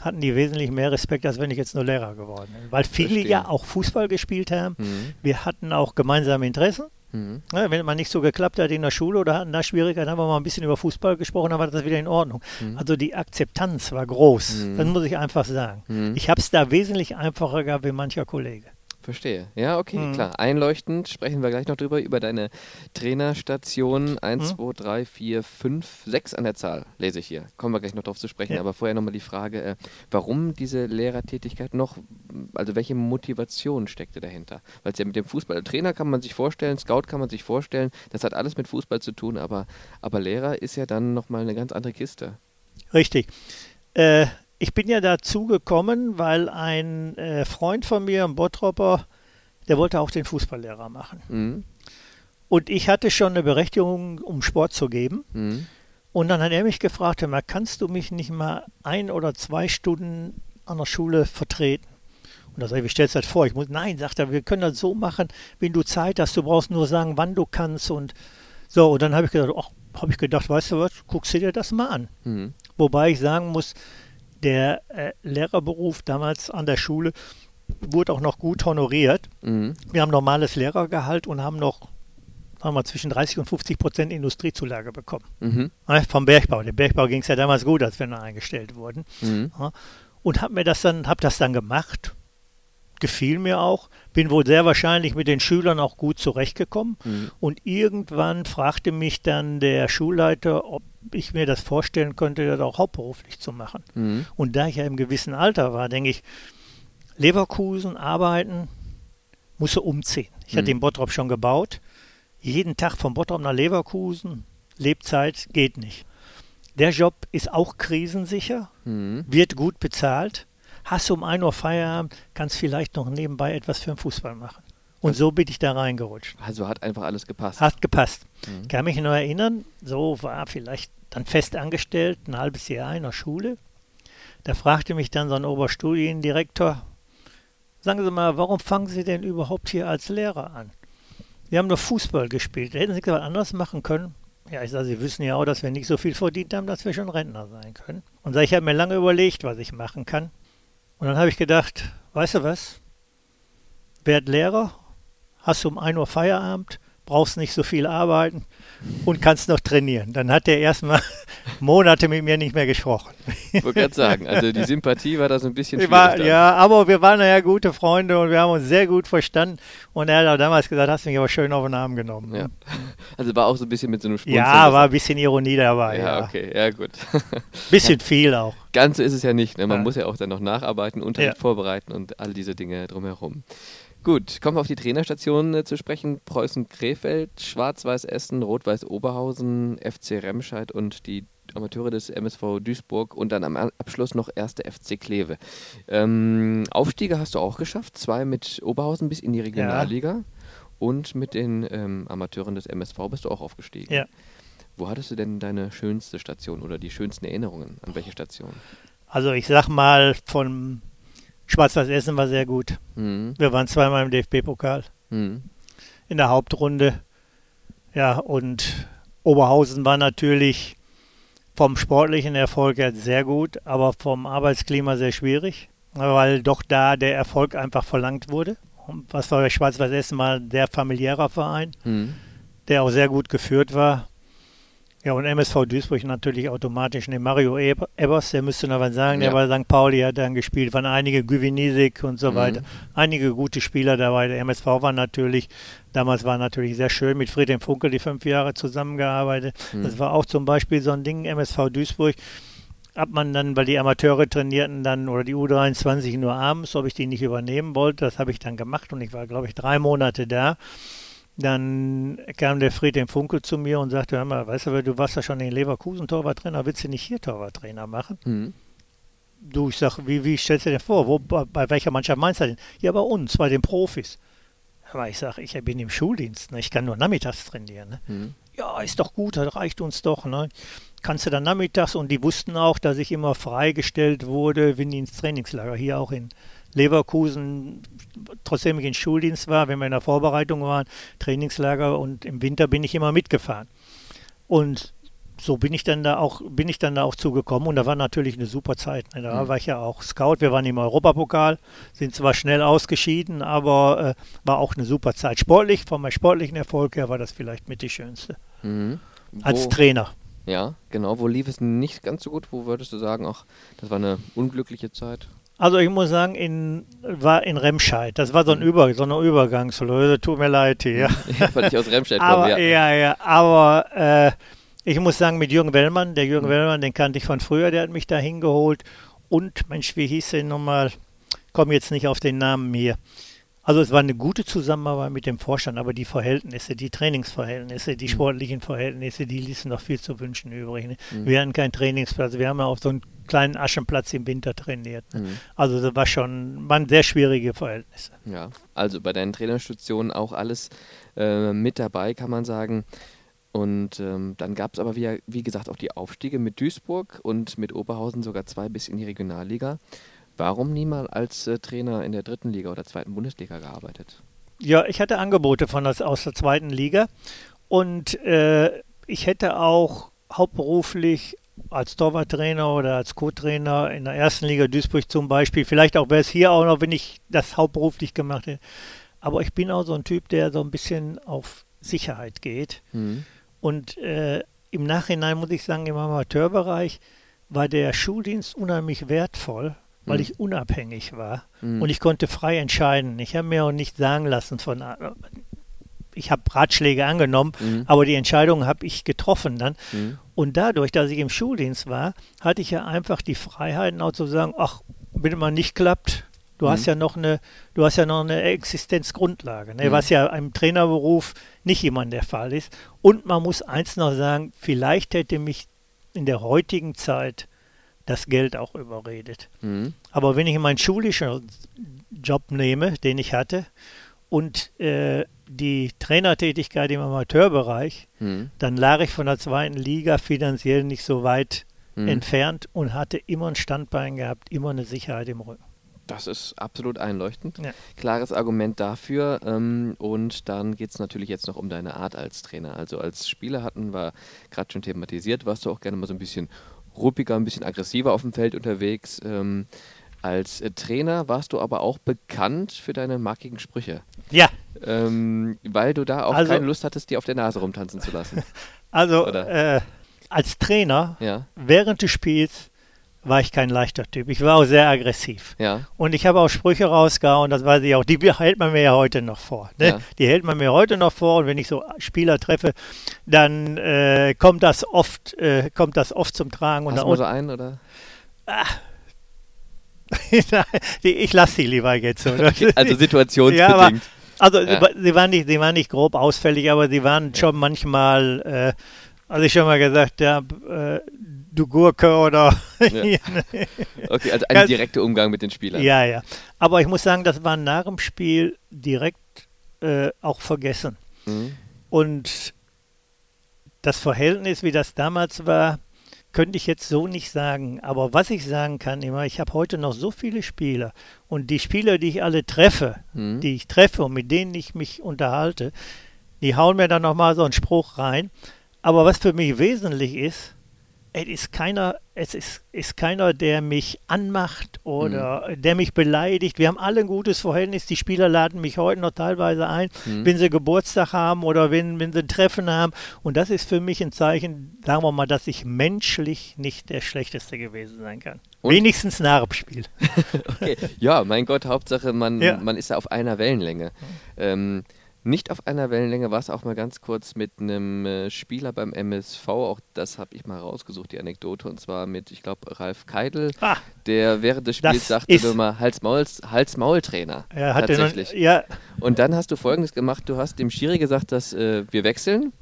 hatten die wesentlich mehr Respekt, als wenn ich jetzt nur Lehrer geworden bin. Weil viele Verstehen. ja auch Fußball gespielt haben. Mhm. Wir hatten auch gemeinsame Interessen. Mhm. Ja, wenn man nicht so geklappt hat in der Schule oder hatten da Schwierigkeiten, haben wir mal ein bisschen über Fußball gesprochen, dann war das wieder in Ordnung. Mhm. Also die Akzeptanz war groß, mhm. das muss ich einfach sagen. Mhm. Ich habe es da wesentlich einfacher gehabt wie mancher Kollege. Verstehe. Ja, okay, mhm. klar. Einleuchtend sprechen wir gleich noch drüber, über deine Trainerstation. 1, 2, 3, 4, 5, 6 an der Zahl, lese ich hier. Kommen wir gleich noch drauf zu sprechen. Ja. Aber vorher nochmal die Frage, äh, warum diese Lehrertätigkeit noch, also welche Motivation steckte dahinter? Weil es ja mit dem Fußball, Trainer kann man sich vorstellen, Scout kann man sich vorstellen, das hat alles mit Fußball zu tun, aber, aber Lehrer ist ja dann nochmal eine ganz andere Kiste. Richtig. Äh, ich bin ja dazu gekommen, weil ein äh, Freund von mir, ein Bottropper, der wollte auch den Fußballlehrer machen. Mhm. Und ich hatte schon eine Berechtigung, um Sport zu geben. Mhm. Und dann hat er mich gefragt, mal, kannst du mich nicht mal ein oder zwei Stunden an der Schule vertreten? Und da sage ich, wie stellst du das vor? Ich muss, nein, sagt er, wir können das so machen, wenn du Zeit hast, du brauchst nur sagen, wann du kannst und so. Und dann habe ich gedacht, ach, habe ich gedacht, weißt du was, guckst du dir das mal an. Mhm. Wobei ich sagen muss, der äh, Lehrerberuf damals an der Schule wurde auch noch gut honoriert. Mhm. Wir haben normales Lehrergehalt und haben noch sagen wir, zwischen 30 und 50 Prozent Industriezulage bekommen. Mhm. Ja, vom Bergbau. Der Bergbau ging es ja damals gut, als wir noch eingestellt wurden. Mhm. Ja, und habe mir das dann, habe das dann gemacht. Gefiel mir auch. Bin wohl sehr wahrscheinlich mit den Schülern auch gut zurechtgekommen. Mhm. Und irgendwann fragte mich dann der Schulleiter, ob ich mir das vorstellen könnte, das auch hauptberuflich zu machen. Mhm. Und da ich ja im gewissen Alter war, denke ich, Leverkusen arbeiten, musste umziehen. Ich mhm. hatte den Bottrop schon gebaut. Jeden Tag von Bottrop nach Leverkusen, Lebzeit geht nicht. Der Job ist auch krisensicher, mhm. wird gut bezahlt. Hast du um 1 Uhr Feierabend, kannst vielleicht noch nebenbei etwas für den Fußball machen. Und so bin ich da reingerutscht. Also hat einfach alles gepasst. Hat gepasst. Mhm. Kann mich nur erinnern, so war vielleicht dann fest angestellt, ein halbes Jahr in der Schule. Da fragte mich dann so ein Oberstudiendirektor, sagen Sie mal, warum fangen Sie denn überhaupt hier als Lehrer an? Wir haben nur Fußball gespielt. Hätten Sie was anderes machen können? Ja, ich sage, Sie wissen ja auch, dass wir nicht so viel verdient haben, dass wir schon Rentner sein können. Und sag, ich habe mir lange überlegt, was ich machen kann. Und dann habe ich gedacht, weißt du was? Werd Lehrer, hast du um 1 Uhr Feierabend, brauchst nicht so viel arbeiten und kannst noch trainieren. Dann hat er erstmal Monate mit mir nicht mehr gesprochen. Ich wollte gerade sagen, also die Sympathie war da so ein bisschen schwierig. War, ja, aber wir waren ja gute Freunde und wir haben uns sehr gut verstanden. Und er hat auch damals gesagt, hast mich aber schön auf den Arm genommen. Ja. Also war auch so ein bisschen mit so einem Spunzeln. Ja, war ein bisschen Ironie dabei. Ja, ja. okay, ja gut. Bisschen viel auch. Ganz so ist es ja nicht. Ne? Man ja. muss ja auch dann noch nacharbeiten, Unterricht vorbereiten und all diese Dinge drumherum. Gut, kommen wir auf die Trainerstation äh, zu sprechen. Preußen-Krefeld, Schwarz-Weiß Essen, Rot-Weiß Oberhausen, FC Remscheid und die Amateure des MSV Duisburg und dann am Abschluss noch erste FC Kleve. Ähm, Aufstiege hast du auch geschafft, zwei mit Oberhausen bis in die Regionalliga ja. und mit den ähm, Amateuren des MSV bist du auch aufgestiegen. Ja. Wo hattest du denn deine schönste Station oder die schönsten Erinnerungen? An welche Station? Also ich sag mal von Schwarz-Weiß Essen war sehr gut. Mhm. Wir waren zweimal im DFB-Pokal. Mhm. In der Hauptrunde. Ja, und Oberhausen war natürlich vom sportlichen Erfolg her sehr gut, aber vom Arbeitsklima sehr schwierig, weil doch da der Erfolg einfach verlangt wurde. Was war bei Schwarz-Weiß Essen mal der familiärer Verein, mhm. der auch sehr gut geführt war. Ja, und MSV Duisburg natürlich automatisch. Ne, Mario Ebers, der müsste noch was sagen, ja. der bei St. Pauli hat dann gespielt, waren einige Güvinisik und so mhm. weiter. Einige gute Spieler dabei. Der MSV war natürlich, damals war natürlich sehr schön mit Friedhelm Funkel die fünf Jahre zusammengearbeitet. Mhm. Das war auch zum Beispiel so ein Ding, MSV Duisburg. Ab man dann, weil die Amateure trainierten dann oder die U23 nur abends, ob ich die nicht übernehmen wollte, das habe ich dann gemacht und ich war, glaube ich, drei Monate da. Dann kam der Friedhelm Funkel zu mir und sagte, hör mal, weißt du, du warst ja schon in Leverkusen Torwarttrainer, willst du nicht hier Torwarttrainer machen? Mhm. Du, ich sag, wie, wie stellst du dir vor? Wo, bei, bei, welcher Mannschaft meinst du denn? Ja, bei uns, bei den Profis. Aber ich sage, ich bin im Schuldienst, ne? ich kann nur nachmittags trainieren. Ne? Mhm. Ja, ist doch gut, das reicht uns doch. Ne? Kannst du dann nachmittags und die wussten auch, dass ich immer freigestellt wurde, wenn die ins Trainingslager, hier auch in Leverkusen, trotzdem ich in Schuldienst war, wenn wir in der Vorbereitung waren, Trainingslager und im Winter bin ich immer mitgefahren. Und so bin ich dann da auch, bin ich dann da auch zugekommen und da war natürlich eine super Zeit. Ne? Da mhm. war ich ja auch Scout, wir waren im Europapokal, sind zwar schnell ausgeschieden, aber äh, war auch eine super Zeit. Sportlich, von meinem sportlichen Erfolg her war das vielleicht mit die schönste. Mhm. Als Trainer. Ja, genau. Wo lief es nicht ganz so gut? Wo würdest du sagen, ach, das war eine unglückliche Zeit? Also ich muss sagen, in, war in Remscheid. Das war so, ein mhm. Über, so eine Übergangslöse. Tut mir leid hier. Ja, weil ich aus Remscheid komme, ja. Ja, ja. Aber äh, ich muss sagen, mit Jürgen Wellmann, der Jürgen mhm. Wellmann, den kannte ich von früher, der hat mich da hingeholt. Und, Mensch, wie hieß der nochmal? Komme jetzt nicht auf den Namen hier. Also es war eine gute Zusammenarbeit mit dem Vorstand, aber die Verhältnisse, die Trainingsverhältnisse, die mhm. sportlichen Verhältnisse, die ließen noch viel zu wünschen übrig. Ne? Mhm. Wir hatten keinen Trainingsplatz, wir haben ja auf so einen kleinen Aschenplatz im Winter trainiert. Ne? Mhm. Also das war schon, waren sehr schwierige Verhältnisse. Ja, also bei deinen Trainerstationen auch alles äh, mit dabei, kann man sagen. Und ähm, dann gab es aber, wie, wie gesagt, auch die Aufstiege mit Duisburg und mit Oberhausen sogar zwei bis in die Regionalliga. Warum niemals als äh, Trainer in der dritten Liga oder zweiten Bundesliga gearbeitet? Ja, ich hatte Angebote von das, aus der zweiten Liga und äh, ich hätte auch hauptberuflich als Torwarttrainer oder als Co-Trainer in der ersten Liga Duisburg zum Beispiel, vielleicht auch wäre es hier auch noch, wenn ich das hauptberuflich gemacht hätte. Aber ich bin auch so ein Typ, der so ein bisschen auf Sicherheit geht. Mhm. Und äh, im Nachhinein muss ich sagen, im Amateurbereich war der Schuldienst unheimlich wertvoll, weil mhm. ich unabhängig war mhm. und ich konnte frei entscheiden. Ich habe mir auch nicht sagen lassen von, ich habe Ratschläge angenommen, mhm. aber die Entscheidung habe ich getroffen dann. Mhm. Und dadurch, dass ich im Schuldienst war, hatte ich ja einfach die Freiheiten auch zu sagen, ach, wenn mal nicht klappt, du hast mhm. ja noch eine, du hast ja noch eine Existenzgrundlage, ne? Mhm. was ja im Trainerberuf nicht immer der Fall ist. Und man muss eins noch sagen, vielleicht hätte mich in der heutigen Zeit das Geld auch überredet. Mhm. Aber wenn ich meinen schulischen Job nehme, den ich hatte, und äh, die Trainertätigkeit im Amateurbereich, mhm. dann lag ich von der zweiten Liga finanziell nicht so weit mhm. entfernt und hatte immer ein Standbein gehabt, immer eine Sicherheit im Rücken. Das ist absolut einleuchtend. Ja. Klares Argument dafür. Ähm, und dann geht es natürlich jetzt noch um deine Art als Trainer. Also als Spieler hatten wir gerade schon thematisiert, warst du auch gerne mal so ein bisschen ruppiger, ein bisschen aggressiver auf dem Feld unterwegs. Als äh, Trainer warst du aber auch bekannt für deine markigen Sprüche. Ja. Ähm, weil du da auch also, keine Lust hattest, dir auf der Nase rumtanzen zu lassen. Also äh, als Trainer ja. während des Spiels war ich kein leichter Typ. Ich war auch sehr aggressiv. Ja. Und ich habe auch Sprüche rausgehauen, das weiß ich auch. Die hält man mir ja heute noch vor. Ne? Ja. Die hält man mir heute noch vor. Und wenn ich so Spieler treffe, dann äh, kommt das oft, äh, kommt das oft zum Tragen. Hast und du so einen oder? Ah. ich lasse sie lieber jetzt so. also situationsbedingt. Ja, aber, also ja. sie, waren nicht, sie waren nicht grob ausfällig, aber sie waren schon manchmal, äh, also ich schon mal gesagt habe, äh, du Gurke oder. Ja. okay, also ein direkter Umgang mit den Spielern. Ja, ja. Aber ich muss sagen, das war nach dem Spiel direkt äh, auch vergessen. Mhm. Und das Verhältnis, wie das damals war, könnte ich jetzt so nicht sagen. Aber was ich sagen kann immer, ich habe heute noch so viele Spieler und die Spieler, die ich alle treffe, mhm. die ich treffe und mit denen ich mich unterhalte, die hauen mir dann nochmal so einen Spruch rein. Aber was für mich wesentlich ist, es ist keiner, es ist, ist keiner, der mich anmacht oder mhm. der mich beleidigt. Wir haben alle ein gutes Verhältnis. Die Spieler laden mich heute noch teilweise ein, mhm. wenn sie Geburtstag haben oder wenn, wenn sie ein Treffen haben. Und das ist für mich ein Zeichen, sagen wir mal, dass ich menschlich nicht der Schlechteste gewesen sein kann. Und? Wenigstens nach dem Spiel. okay. Ja, mein Gott, Hauptsache, man, ja. man ist ja auf einer Wellenlänge. Ähm, nicht auf einer Wellenlänge war es auch mal ganz kurz mit einem äh, Spieler beim MSV. Auch das habe ich mal rausgesucht, die Anekdote. Und zwar mit, ich glaube, Ralf Keidel, ah, der während des Spiels sagte mal Hals-Maul-Trainer. Hals ja, tatsächlich. Noch, ja. Und dann hast du Folgendes gemacht. Du hast dem Schiri gesagt, dass äh, wir wechseln.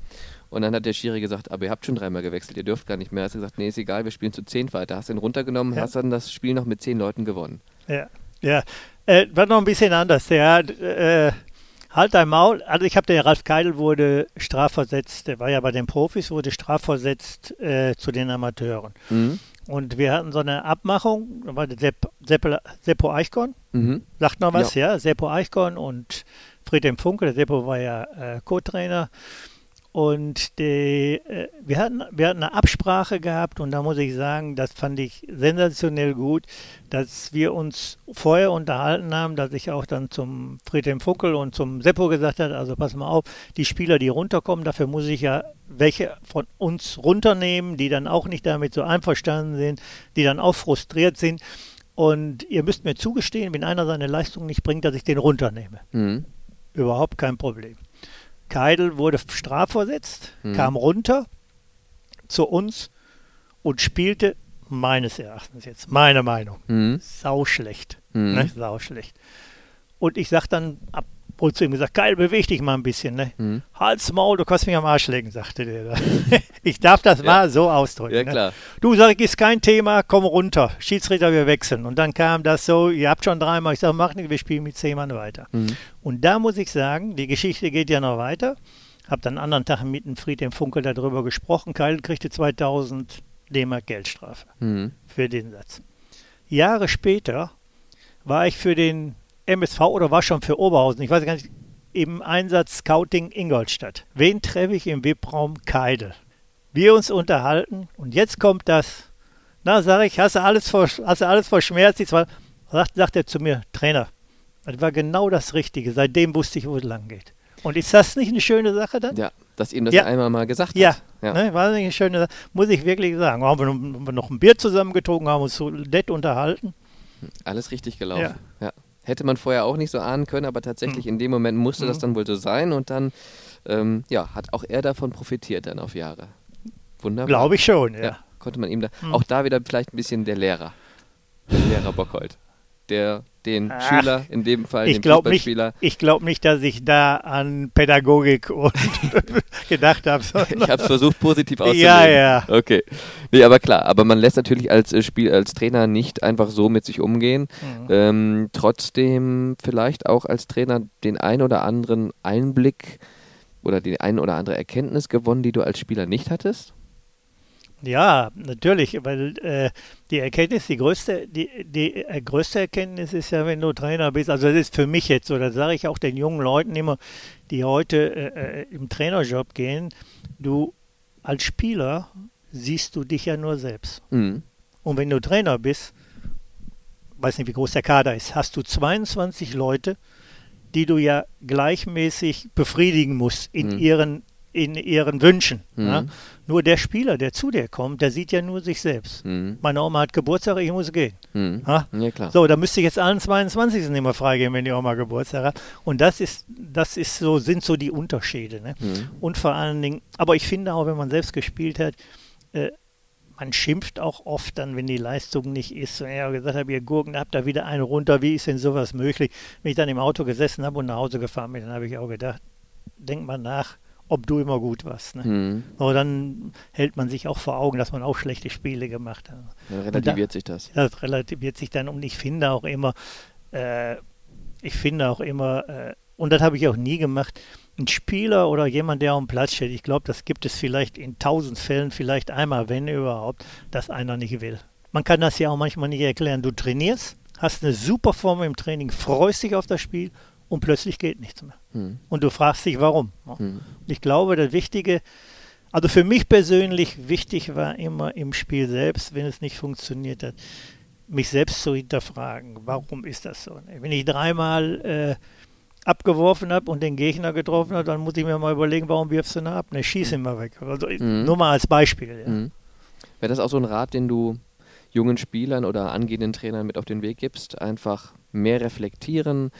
Und dann hat der Schiri gesagt, aber ihr habt schon dreimal gewechselt, ihr dürft gar nicht mehr. Hast du gesagt, nee, ist egal, wir spielen zu zehn weiter. Hast ihn runtergenommen, ja. hast dann das Spiel noch mit zehn Leuten gewonnen. Ja, ja. Äh, war noch ein bisschen anders. Der, äh, Halt dein Maul. Also ich habe den Ralf Keidel wurde strafversetzt, der war ja bei den Profis, wurde strafversetzt äh, zu den Amateuren. Mhm. Und wir hatten so eine Abmachung, da war der Sepp, Sepp, Seppo Eichkorn, mhm. sagt noch was, ja. ja, Seppo Eichkorn und Friedhelm Funke, der Seppo war ja äh, Co-Trainer. Und die, äh, wir, hatten, wir hatten eine Absprache gehabt und da muss ich sagen, das fand ich sensationell gut, dass wir uns vorher unterhalten haben, dass ich auch dann zum Friedhelm Funkel und zum Seppo gesagt habe, also pass mal auf, die Spieler, die runterkommen, dafür muss ich ja welche von uns runternehmen, die dann auch nicht damit so einverstanden sind, die dann auch frustriert sind. Und ihr müsst mir zugestehen, wenn einer seine Leistung nicht bringt, dass ich den runternehme. Mhm. Überhaupt kein Problem. Keidel wurde strafversetzt, mhm. kam runter zu uns und spielte meines Erachtens jetzt, meine Meinung, mhm. sauschlecht. Mhm. Ne? Sauschlecht. Und ich sag dann ab Wohl zu ihm gesagt, geil, beweg dich mal ein bisschen. Ne? Mhm. Hals, Maul, du kannst mich am Arsch legen, sagte der. ich darf das ja. mal so ausdrücken. Ja, ne? klar. Du, sag ich, ist kein Thema, komm runter. Schiedsrichter, wir wechseln. Und dann kam das so, ihr habt schon dreimal, ich sage, mach nicht, wir spielen mit zehn Mann weiter. Mhm. Und da muss ich sagen, die Geschichte geht ja noch weiter. Hab dann einen anderen Tag mit dem Fried dem Funkel darüber gesprochen. Keil kriegte 2000 D-Mark Geldstrafe mhm. für den Satz. Jahre später war ich für den MSV oder war schon für Oberhausen, ich weiß gar nicht, im Einsatz Scouting Ingolstadt. Wen treffe ich im VIP-Raum? Keidel. Wir uns unterhalten und jetzt kommt das. Na, sage ich, hast du alles, vor, hast du alles verschmerzt? War, sagt, sagt er zu mir, Trainer, das war genau das Richtige. Seitdem wusste ich, wo es lang geht. Und ist das nicht eine schöne Sache dann? Ja, dass ihm das ja. einmal mal gesagt ja. hat. Ja, ne, war nicht eine schöne Sache. Muss ich wirklich sagen. Haben wir, haben wir noch ein Bier zusammengetrunken, haben uns so nett unterhalten. Alles richtig gelaufen. Ja. ja. Hätte man vorher auch nicht so ahnen können, aber tatsächlich mhm. in dem Moment musste mhm. das dann wohl so sein und dann ähm, ja, hat auch er davon profitiert dann auf Jahre. Wunderbar. Glaube ich schon, ja. ja. Konnte man ihm da, mhm. auch da wieder vielleicht ein bisschen der Lehrer, der Lehrer Bockhold der den Ach, Schüler, in dem Fall den Fußballspieler. Nicht, ich glaube nicht, dass ich da an Pädagogik und gedacht habe. Ich habe es versucht, positiv auszulegen. Ja, ja. Okay. Nee, aber klar, aber man lässt natürlich als äh, Spiel, als Trainer nicht einfach so mit sich umgehen. Mhm. Ähm, trotzdem vielleicht auch als Trainer den ein oder anderen Einblick oder die ein oder andere Erkenntnis gewonnen, die du als Spieler nicht hattest? Ja, natürlich, weil äh, die Erkenntnis, die größte, die, die äh, größte Erkenntnis ist ja, wenn du Trainer bist, also das ist für mich jetzt so, das sage ich auch den jungen Leuten immer, die heute äh, äh, im Trainerjob gehen, du als Spieler siehst du dich ja nur selbst. Mhm. Und wenn du Trainer bist, weiß nicht, wie groß der Kader ist, hast du 22 Leute, die du ja gleichmäßig befriedigen musst in mhm. ihren in ihren Wünschen. Mhm. Ja? Nur der Spieler, der zu dir kommt, der sieht ja nur sich selbst. Mhm. Meine Oma hat Geburtstag, ich muss gehen. Mhm. Ja? ja? So, da müsste ich jetzt allen 22. immer freigeben, wenn die Oma Geburtstag hat. Und das ist, das ist so, sind so die Unterschiede. Ne? Mhm. Und vor allen Dingen, aber ich finde auch, wenn man selbst gespielt hat, äh, man schimpft auch oft dann, wenn die Leistung nicht ist. Und er gesagt hat, ihr Gurken, habt da wieder einen runter, wie ist denn sowas möglich? Wenn ich dann im Auto gesessen habe und nach Hause gefahren bin, dann habe ich auch gedacht, denk mal nach, ob du immer gut warst. Ne? Mhm. Aber dann hält man sich auch vor Augen, dass man auch schlechte Spiele gemacht hat. Dann relativiert da, sich das. Das relativiert sich dann und ich finde auch immer, äh, ich finde auch immer, äh, und das habe ich auch nie gemacht, ein Spieler oder jemand, der am Platz steht, ich glaube, das gibt es vielleicht in tausend Fällen, vielleicht einmal, wenn überhaupt, dass einer nicht will. Man kann das ja auch manchmal nicht erklären. Du trainierst, hast eine super Form im Training, freust dich auf das Spiel und plötzlich geht nichts mehr. Hm. Und du fragst dich, warum. Hm. Ich glaube, das Wichtige, also für mich persönlich wichtig war immer im Spiel selbst, wenn es nicht funktioniert hat, mich selbst zu hinterfragen, warum ist das so? Wenn ich dreimal äh, abgeworfen habe und den Gegner getroffen habe, dann muss ich mir mal überlegen, warum wirfst du ihn ab? Ne, schieß ihn mal weg. Also, mhm. Nur mal als Beispiel. Ja. Mhm. Wäre das auch so ein Rat, den du jungen Spielern oder angehenden Trainern mit auf den Weg gibst? Einfach mehr reflektieren, und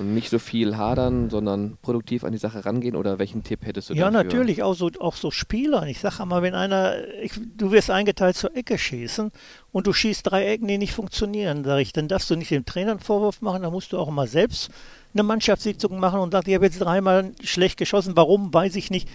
nicht so viel hadern, sondern produktiv an die Sache rangehen? Oder welchen Tipp hättest du Ja, dafür? natürlich, auch so, auch so Spieler. Ich sage mal, wenn einer, ich, du wirst eingeteilt zur Ecke schießen und du schießt drei Ecken, die nicht funktionieren, sage ich, dann darfst du nicht dem Trainer einen Vorwurf machen, dann musst du auch mal selbst eine Mannschaftssitzung machen und sagst, ich habe jetzt dreimal schlecht geschossen, warum, weiß ich nicht.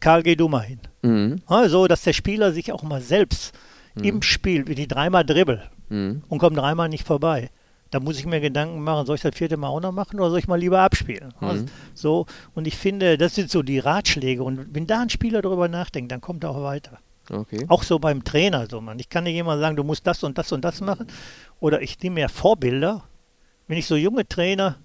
Karl, geh du mal hin. Mhm. Also, dass der Spieler sich auch mal selbst mhm. im Spiel, wie die dreimal dribbel mhm. und kommt dreimal nicht vorbei da muss ich mir Gedanken machen, soll ich das vierte Mal auch noch machen oder soll ich mal lieber abspielen? Mhm. Also, so, und ich finde, das sind so die Ratschläge. Und wenn da ein Spieler darüber nachdenkt, dann kommt er auch weiter. Okay. Auch so beim Trainer so, man. Ich kann nicht immer sagen, du musst das und das und das machen. Oder ich nehme mir Vorbilder. Wenn ich so junge Trainer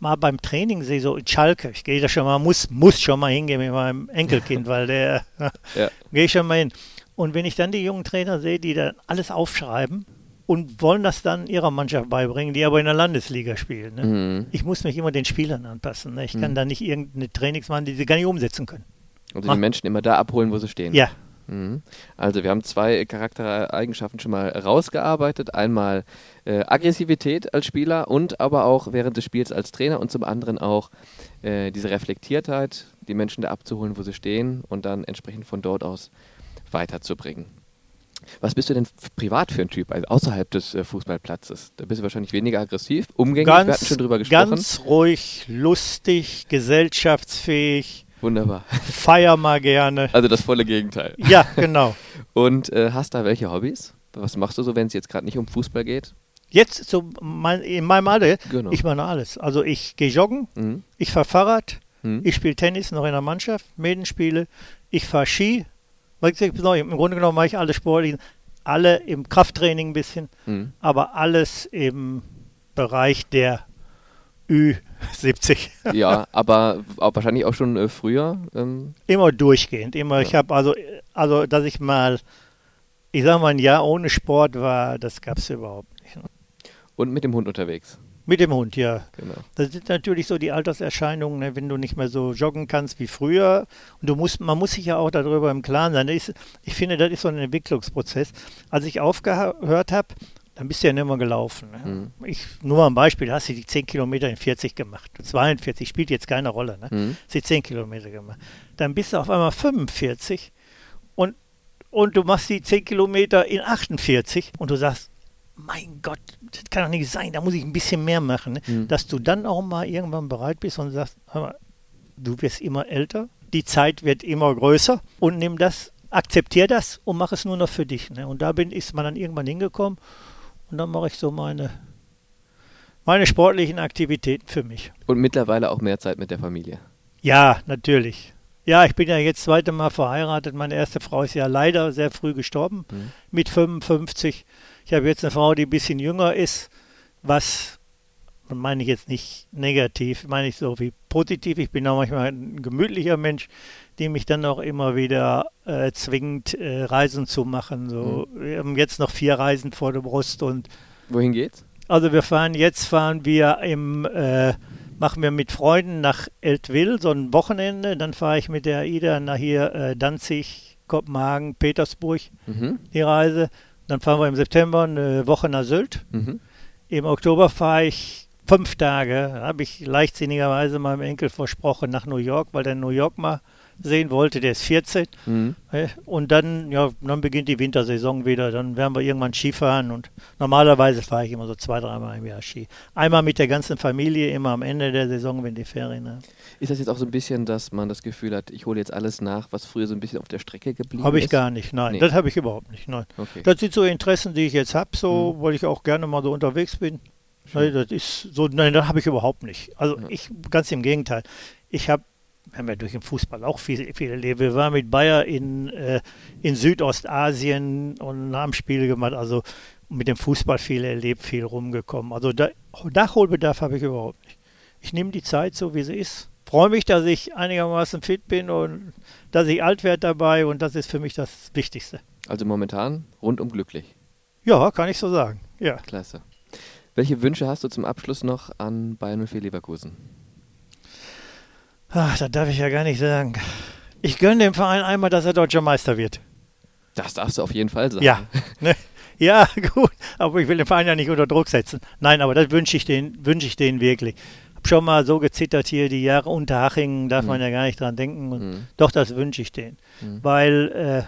mal beim Training sehe, so in Schalke, ich gehe da schon mal, muss, muss schon mal hingehen mit meinem Enkelkind, weil der, ja. gehe ich schon mal hin. Und wenn ich dann die jungen Trainer sehe, die dann alles aufschreiben, und wollen das dann ihrer Mannschaft beibringen, die aber in der Landesliga spielen. Ne? Mhm. Ich muss mich immer den Spielern anpassen. Ne? Ich mhm. kann da nicht irgendeine Trainings machen, die sie gar nicht umsetzen können. Also die Menschen immer da abholen, wo sie stehen. Ja, Mhm. Also wir haben zwei Charaktereigenschaften schon mal rausgearbeitet. Einmal äh, Aggressivität als Spieler und aber auch während des Spiels als Trainer und zum anderen auch äh, diese Reflektiertheit, die Menschen da abzuholen, wo sie stehen und dann entsprechend von dort aus weiterzubringen. Was bist du denn privat für ein Typ, also außerhalb des äh, Fußballplatzes? Da bist du wahrscheinlich weniger aggressiv, umgänglich, ganz, wir hatten schon drüber gesprochen. Ganz ruhig, lustig, gesellschaftsfähig. Wunderbar. Feier mal gerne. Also das volle Gegenteil. Ja, genau. Und äh, hast da welche Hobbys? Was machst du so, wenn es jetzt gerade nicht um Fußball geht? Jetzt so mein, in meinem Alter, Genau. ich mache alles. Also ich gehe joggen, Mhm. ich fahre Fahrrad, Mhm. ich spiele Tennis noch in der Mannschaft, Medenspiele, ich fahre Ski. Ich- Im Grunde genommen mache ich alle Sportlichen, alle im Krafttraining ein bisschen, Mhm. aber alles im Bereich der Ü70. Ja, aber auch wahrscheinlich auch schon äh, früher. Ähm, Immer durchgehend. Immer, ich Ja. habe also, also, dass ich mal, ich sag mal, ein Jahr ohne Sport war, das gab es überhaupt nicht. ne? und mit dem Hund unterwegs. Mit dem Hund, ja. Genau. Das sind natürlich so die Alterserscheinungen, ne, wenn du nicht mehr so joggen kannst wie früher. Und du musst, man muss sich ja auch darüber im Klaren sein. Ist, ich finde, das ist so ein Entwicklungsprozess. Als ich aufgehört habe, dann bist du ja nicht mehr gelaufen. Ne? Mhm. Ich, nur mal ein Beispiel, hast du die 10 Kilometer in 40 gemacht. 42 spielt jetzt keine Rolle. Ne? Mhm. Hast die 10 Kilometer gemacht. Dann bist du auf einmal 45 und, und du machst die 10 Kilometer in 48 und du sagst, mein Gott, das kann doch nicht sein, da muss ich ein bisschen mehr machen. Ne? Mhm. Dass du dann auch mal irgendwann bereit bist und sagst, hör mal, du wirst immer älter, die Zeit wird immer größer und nimm das, akzeptier das und mach es nur noch für dich. Ne? Und da bin, ist man dann irgendwann hingekommen und dann mache ich so meine, meine sportlichen Aktivitäten für mich. Und mittlerweile auch mehr Zeit mit der Familie. Ja, natürlich. Ja, ich bin ja jetzt das zweite Mal verheiratet. Meine erste Frau ist ja leider sehr früh gestorben, Mhm. mit 55. Ich habe jetzt eine Frau, die ein bisschen jünger ist, was und meine ich jetzt nicht negativ, meine ich so wie positiv. Ich bin auch manchmal ein gemütlicher Mensch, die mich dann auch immer wieder äh, zwingt, äh, Reisen zu machen. So, Wir haben jetzt noch vier Reisen vor der Brust und Wohin geht's? also wir fahren jetzt fahren wir im äh, machen wir mit Freunden nach Eltville so ein Wochenende. Dann fahre ich mit der Ida nach hier äh, Danzig, Kopenhagen, Petersburg Mhm. die Reise. Dann fahren wir im September eine Woche nach Sylt. Mhm. Im Oktober fahre ich fünf Tage. Habe ich leichtsinnigerweise meinem Enkel versprochen nach New York, weil der New York mal sehen wollte. Der ist 14. Mhm. äh, Und dann, ja, dann beginnt die Wintersaison wieder. Dann werden wir irgendwann Skifahren. Und normalerweise fahre ich immer so zwei, dreimal im Jahr Ski. Einmal mit der ganzen Familie, immer am Ende der Saison, wenn die Ferien haben. Ist das jetzt auch so ein bisschen, dass man das Gefühl hat, ich hole jetzt alles nach, was früher so ein bisschen auf der Strecke geblieben Habe ich ist? gar nicht. Nein, Nee. das habe ich überhaupt nicht. Nein. Okay. Das sind so Interessen, die ich jetzt habe, so, Mhm. weil ich auch gerne mal so unterwegs bin. Nein, das ist so, nein, das habe ich überhaupt nicht. Also Ja. ich, ganz im Gegenteil. Ich habe, haben wir durch den Fußball auch viel, viel erlebt. Wir waren mit Bayer in, äh, in Südostasien und haben Spiele gemacht, also mit dem Fußball viel erlebt, viel rumgekommen. Also da, Nachholbedarf habe ich überhaupt nicht. Ich nehme die Zeit so, wie sie ist. Freue mich, dass ich einigermaßen fit bin und dass ich alt werde dabei und das ist für mich das Wichtigste. Also momentan rundum glücklich. Ja, kann ich so sagen. Ja. Klasse. Welche Wünsche hast du zum Abschluss noch an Bayern 04 Leverkusen? Ach, das darf ich ja gar nicht sagen. Ich gönne dem Verein einmal, dass er deutscher Meister wird. Das darfst du auf jeden Fall sagen. Ja. Ne? Ja, gut. Aber ich will den Verein ja nicht unter Druck setzen. Nein, aber das wünsche ich denen, wünsche ich denen wirklich. Hab schon mal so gezittert hier, die Jahre unter Hachingen, darf man Mhm. ja gar nicht dran denken. Und Mhm. Doch, das wünsche ich denen. Mhm. Weil äh,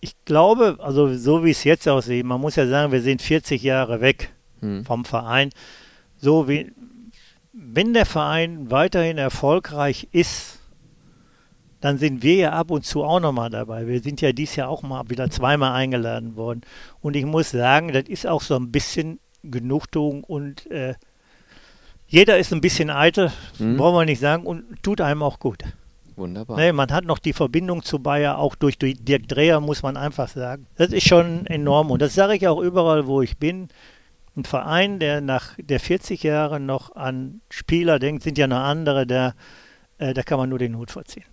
ich glaube, also so wie es jetzt aussieht, man muss ja sagen, wir sind 40 Jahre weg Mhm. vom Verein. So wie, wenn der Verein weiterhin erfolgreich ist, dann sind wir ja ab und zu auch nochmal dabei. Wir sind ja dieses Jahr auch mal wieder zweimal eingeladen worden. Und ich muss sagen, das ist auch so ein bisschen Genugtuung und äh, jeder ist ein bisschen eitel, Mhm. brauchen wir nicht sagen, und tut einem auch gut. Wunderbar. Ne, man hat noch die Verbindung zu Bayer, auch durch, durch Dirk Dreher, muss man einfach sagen. Das ist schon enorm. Und das sage ich auch überall, wo ich bin. Ein Verein, der nach der 40 Jahre noch an Spieler denkt, sind ja noch andere, da, äh, da kann man nur den Hut vorziehen.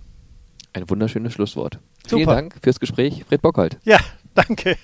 Ein wunderschönes Schlusswort. Vielen Super. Dank fürs Gespräch, Fred Bockhold. Ja, danke.